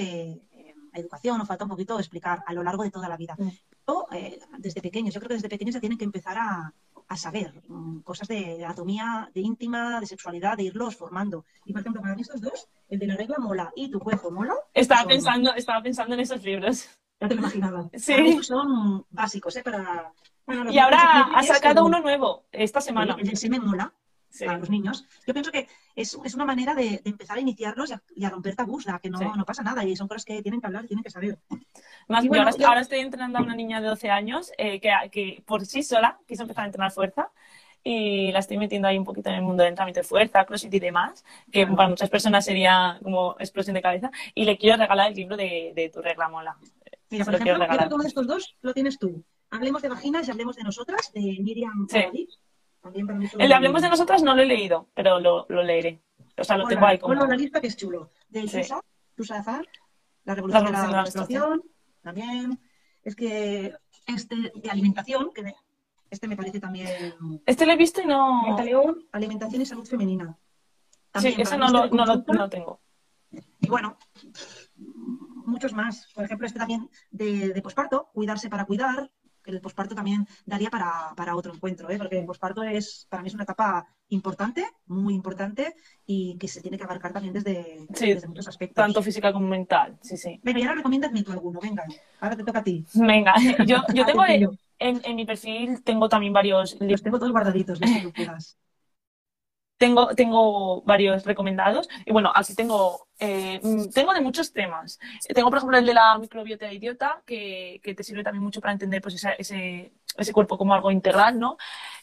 eh, educación o falta un poquito explicar a lo largo de toda la vida. Mm. O, eh, desde pequeños, yo creo que desde pequeños ya tienen que empezar a, a saber mm, cosas de anatomía, de íntima, de sexualidad, de irlos formando. Y, por ejemplo, para mí estos dos, el de la regla mola y tu cuerpo mola, Estaba son- pensando, estaba pensando en esos libros. ya te lo imaginaba. Sí. Para mí son básicos, ¿eh? Para, Y ahora ha sacado pero- uno nuevo esta semana. El del semen mola. Sí. a los niños. Yo pienso que es, es una manera de, de empezar a iniciarlos y a, y a romper tabús, a que no, Sí. no pasa nada y son cosas que tienen que hablar y tienen que saber. Más, bueno, ahora, yo- ahora estoy entrenando a una niña de 12 años eh, que, que por sí sola quiso empezar a entrenar fuerza y la estoy metiendo ahí un poquito en el mundo del entrenamiento de fuerza, crossfit y demás, que Claro. para muchas personas sería como explosión de cabeza. Y le quiero regalar el libro de, de Tu regla mola. Mira, por ejemplo, yo creo que uno de estos dos lo tienes tú. Hablemos de vaginas y hablemos de nosotras, de Miriam Sí. El de Hablemos de Nosotras no lo he leído, pero lo, lo leeré. O sea, lo tengo ahí como... en la lista que es chulo. De Sí. Susa, Susa La Revolución, La Revolución de la Menstruación, también. Es que este de alimentación, que este me parece también... Este lo he visto y no... León, Alimentación y Salud Femenina. Sí, También ese para no lo, no lo tengo. Y bueno, muchos más. Por ejemplo, este también de, de posparto, cuidarse para cuidar. El posparto también daría para, para otro encuentro, ¿eh? porque el posparto es, para mí es una etapa importante, muy importante, y que se tiene que abarcar también desde, Sí, desde muchos aspectos. Tanto física como mental, sí, sí. Venga, y ahora recomiéndame tú alguno, venga. Ahora te toca a ti. Venga, yo, yo tengo en, en mi perfil tengo también varios Los tengo todos guardaditos, los que tú quieras. Tengo, tengo varios recomendados. Y bueno, aquí tengo, eh, mm, tengo de muchos temas. Tengo, por ejemplo, el de la microbiota idiota, que, que te sirve también mucho para entender pues, ese, ese cuerpo como algo integral, ¿no?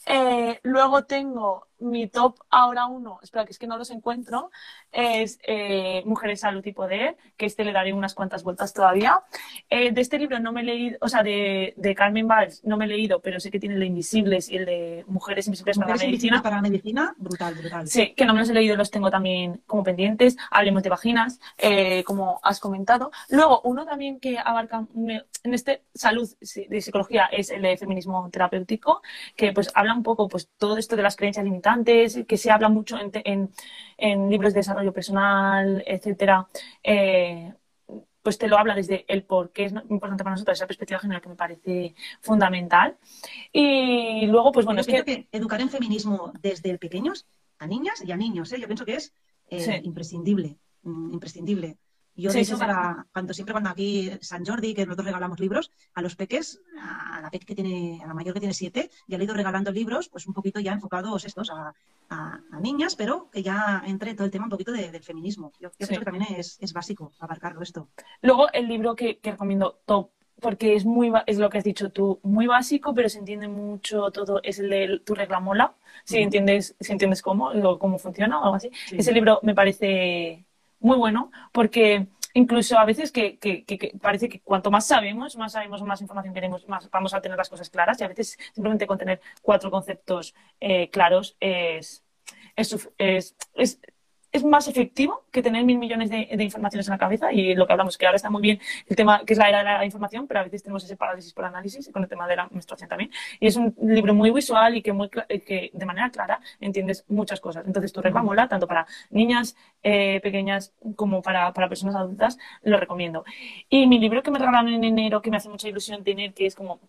Eh, luego tengo mi top ahora uno, espera, que es que no los encuentro, es eh, Mujeres, Salud y Poder, que este le daré unas cuantas vueltas todavía. Eh, de este libro no me he leído, o sea, de, de Carmen Valls no me he leído, pero sé que tiene el de Invisibles y el de Mujeres Invisibles para la Mujeres Medicina. invisibles para la medicina, brutal, brutal. Sí, que no me los he leído, los tengo también como pendientes. Hablemos de vaginas, eh, como has comentado. Luego, uno también que abarca en este salud de psicología es el de feminismo terapéutico, que pues habla un poco pues todo esto de las creencias limitantes, que se habla mucho en, en- en libros de desarrollo personal, etcétera. Eh, pues te lo habla desde el por qué es importante para nosotros, esa perspectiva general que me parece fundamental. Y luego, pues bueno, Yo es que que educar en feminismo desde pequeños a niñas y a niños, ¿eh? yo pienso que es eh, Sí. imprescindible, mm, Yo, Sí, de hecho, sí. para cuando siempre cuando aquí San Jordi, que nosotros regalamos libros, a los peques, a la peque que tiene, a la mayor que tiene siete, ya le he ido regalando libros, pues un poquito ya enfocados estos a, a- a niñas, pero que ya entre todo el tema un poquito de- del feminismo. Yo, yo Sí. pienso que también es, es básico abarcarlo esto. Luego el libro que, que recomiendo top, porque es muy es lo que has dicho tú, muy básico, pero se entiende mucho todo, es el de Tu regla mola, si Ujú. entiendes, si entiendes cómo, o cómo funciona o algo así. Sí. Ese libro me parece muy bueno, porque incluso a veces que, que- que- parece que cuanto más sabemos, más sabemos, más información queremos, más vamos a tener las cosas claras, y a veces simplemente con tener cuatro conceptos eh, claros es, es, es, es, es más efectivo que tener mil millones de, de, informaciones en la cabeza y lo que hablamos, que ahora está muy bien el tema que es la era de la información, pero a veces tenemos ese parálisis por análisis con el tema de la menstruación también. Y es un libro muy visual y que, muy, que de manera clara entiendes muchas cosas. Entonces, tu regla mola, tanto para niñas eh, pequeñas como para, para, personas adultas, lo recomiendo. Y mi libro que me regalaron en enero, que me hace mucha ilusión tener, que es como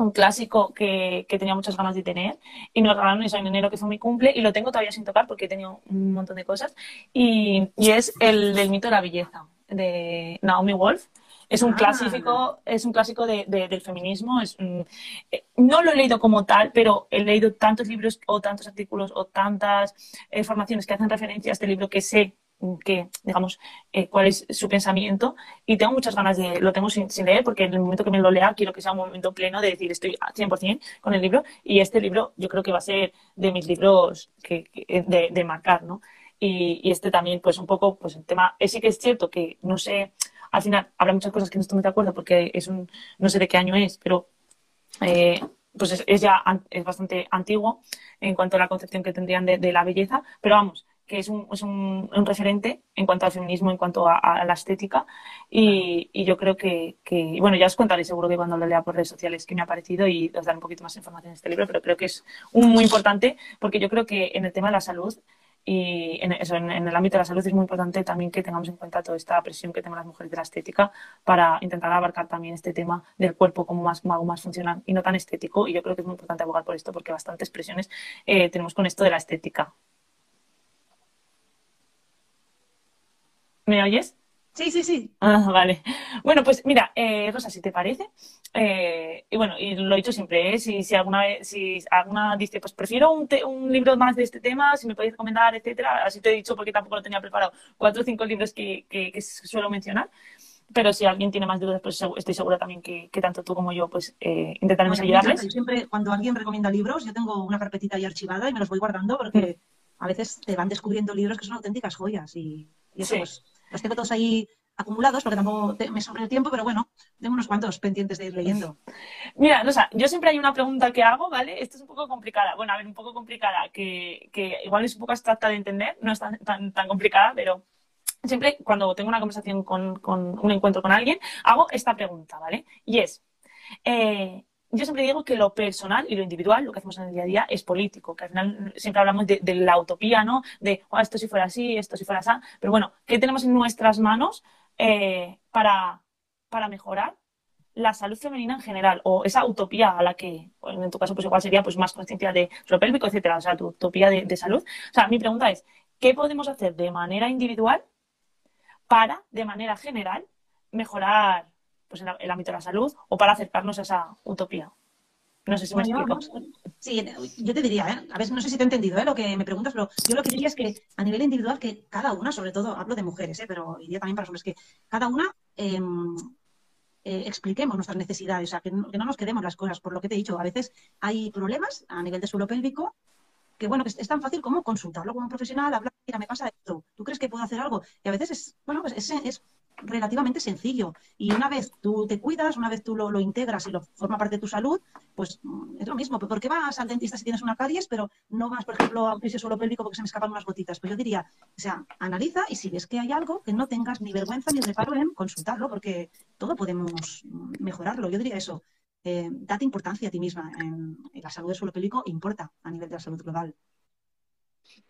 un clásico que, que, tenía muchas ganas de tener y me lo regalaron eso en enero que fue mi cumple y lo tengo todavía sin tocar porque he tenido un montón de cosas y, y es el del mito de la belleza de Naomi Wolf es un ah. clásico es un clásico de, de, del feminismo es, eh, no lo he leído como tal pero he leído tantos libros o tantos artículos o tantas eh, formaciones que hacen referencia a este libro que sé digamos, eh, cuál es su pensamiento y tengo muchas ganas de, lo tengo sin, sin, leer porque en el momento que me lo lea quiero que sea un momento pleno de decir estoy 100% con el libro y este libro yo creo que va a ser de mis libros que, que de, de, marcar, ¿no? Y, y, este también, pues un poco, pues el tema, es, sí que es cierto que no sé, al final habrá muchas cosas que no estoy muy de acuerdo porque es un, no sé de qué año es, pero eh, pues es, es, ya es bastante antiguo en cuanto a la concepción que tendrían de, de la belleza, pero vamos, que es un, es un, un referente en cuanto al feminismo, en cuanto a, la estética. Y, y yo creo que, que, bueno, ya os contaré seguro que cuando lo lea por redes sociales qué me ha parecido y os daré un poquito más información de este libro, pero creo que es un muy importante porque yo creo que en el tema de la salud y en, eso, en, el ámbito de la salud es muy importante también que tengamos en cuenta toda esta presión que tenemos las mujeres de la estética para intentar abarcar también este tema del cuerpo como más, como más funcional y no tan estético. Y yo creo que es muy importante abogar por esto porque bastantes presiones eh, tenemos con esto de la estética. ¿Me oyes? Sí, sí, sí. Ah, vale. Bueno, pues mira, eh, Rosa, si te parece, eh, y bueno, y lo he dicho siempre, ¿eh? si, si alguna vez, si alguna dice, pues prefiero un, un, libro más de este tema, si me podéis recomendar, etcétera, así te he dicho porque tampoco lo tenía preparado, cuatro o cinco libros que, que, que suelo mencionar. Pero si alguien tiene más dudas, pues estoy segura también que, que tanto tú como yo, pues eh, intentaremos bueno, ayudarles. Yo siempre, cuando alguien recomienda libros, yo tengo una carpetita ahí archivada y me los voy guardando porque mm. a veces te van descubriendo libros que son auténticas joyas y, y eso sí. pues los tengo todos ahí acumulados porque tampoco me sobra el tiempo, pero bueno, tengo unos cuantos pendientes de ir leyendo. Mira, Rosa, yo siempre hay una pregunta que hago, ¿vale? Esto es un poco complicada. Bueno, a ver, un poco complicada, que, que igual es un poco abstracta de entender, no es tan, tan, tan complicada, pero siempre cuando tengo una conversación con, con, un encuentro con alguien, hago esta pregunta, ¿vale? Y es, eh, yo siempre digo que lo personal y lo individual, lo que hacemos en el día a día, es político, que al final siempre hablamos de, la utopía, ¿no? De oh, esto si fuera así, esto si fuera así. Pero bueno, ¿qué tenemos en nuestras manos eh, para, para mejorar la salud femenina en general? O esa utopía a la que, en tu caso, pues igual sería pues más conciencia de lo pélvico, etcétera, o sea, tu utopía de, de salud. O sea, mi pregunta es, ¿qué podemos hacer de manera individual para, de manera general, mejorar pues, el, el ámbito de la salud o para acercarnos a esa utopía. No sé si me bueno, explico. Sí, yo te diría, ¿eh? a ver, no sé si te he entendido ¿eh? lo que me preguntas, pero yo lo que diría es que a nivel individual, que cada una, sobre todo hablo de mujeres, ¿eh? pero iría también para hombres, que cada una eh, expliquemos nuestras necesidades, o sea, que no, que no nos quedemos las cosas, por lo que te he dicho, a veces hay problemas a nivel de suelo pélvico que bueno, que es tan fácil como consultarlo como un profesional, hablar, mira, me pasa esto, ¿tú crees que puedo hacer algo? Y a veces es, bueno, pues es, es relativamente sencillo. Y una vez tú te cuidas, una vez tú lo, lo, integras y lo forma parte de tu salud, pues es lo mismo. ¿Por qué vas al dentista si tienes una caries, pero no vas, por ejemplo, a un suelo pélvico porque se me escapan unas gotitas? Pues yo diría, o sea, analiza y si ves que hay algo, que no tengas ni vergüenza ni reparo en consultarlo, porque todo podemos mejorarlo. Yo diría eso. Eh, date importancia a ti misma. En la salud del suelo pélvico importa a nivel de la salud global.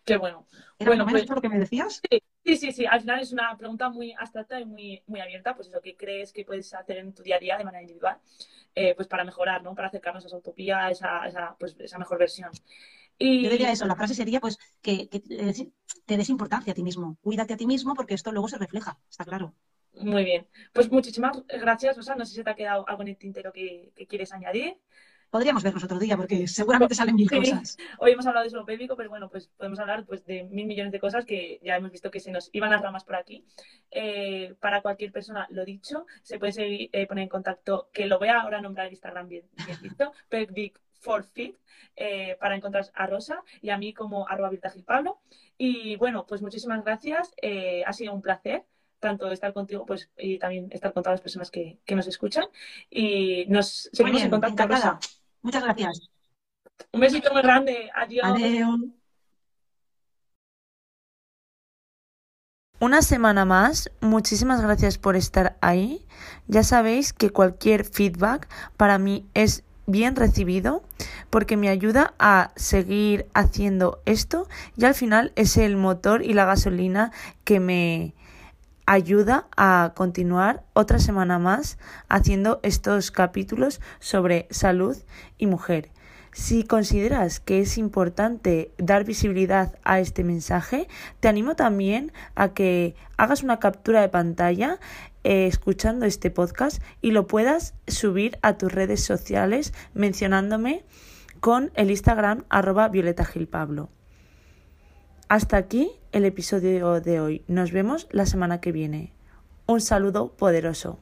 Qué bueno. ¿Era bueno, pues, lo que me decías? Sí, sí, sí, sí, Al final es una pregunta muy abstracta y muy, muy abierta. Pues eso, ¿qué crees que puedes hacer en tu día a día de manera individual? Eh, pues para mejorar, ¿no? Para acercarnos a esa utopía, a esa, esa, pues, esa mejor versión. Y... Yo diría eso, la frase sería pues que, que te des importancia a ti mismo. Cuídate a ti mismo porque esto luego se refleja, está claro. Muy bien. Pues muchísimas gracias, Rosa. No sé si te ha quedado algo en el tintero que, que quieres añadir podríamos vernos otro día porque seguramente salen mil sí. cosas. Hoy hemos hablado de suelo pélvico, pero bueno, pues podemos hablar pues, de mil millones de cosas que ya hemos visto que se nos iban las ramas por aquí. Eh, para cualquier persona, lo dicho, se puede seguir, eh, poner en contacto, que lo voy a ahora nombrar en Instagram bien, bien visto, pelvic for fit, eh, para encontrar a Rosa y a mí como arroba Pablo. Y bueno, pues muchísimas gracias, ha sido un placer tanto estar contigo pues y también estar con todas las personas que, que nos escuchan y nos seguimos bien, en contacto Rosa. Muchas gracias. Un besito muy grande. Adiós. Adiós. Una semana más, muchísimas gracias por estar ahí. Ya sabéis que cualquier feedback para mí es bien recibido porque me ayuda a seguir haciendo esto y al final es el motor y la gasolina que me ayuda a continuar otra semana más haciendo estos capítulos sobre salud y mujer. Si consideras que es importante dar visibilidad a este mensaje, te animo también a que hagas una captura de pantalla eh, escuchando este podcast y lo puedas subir a tus redes sociales mencionándome con el Instagram arroba Violeta Gil Pablo. Hasta aquí el episodio de hoy. Nos vemos la semana que viene. Un saludo poderoso.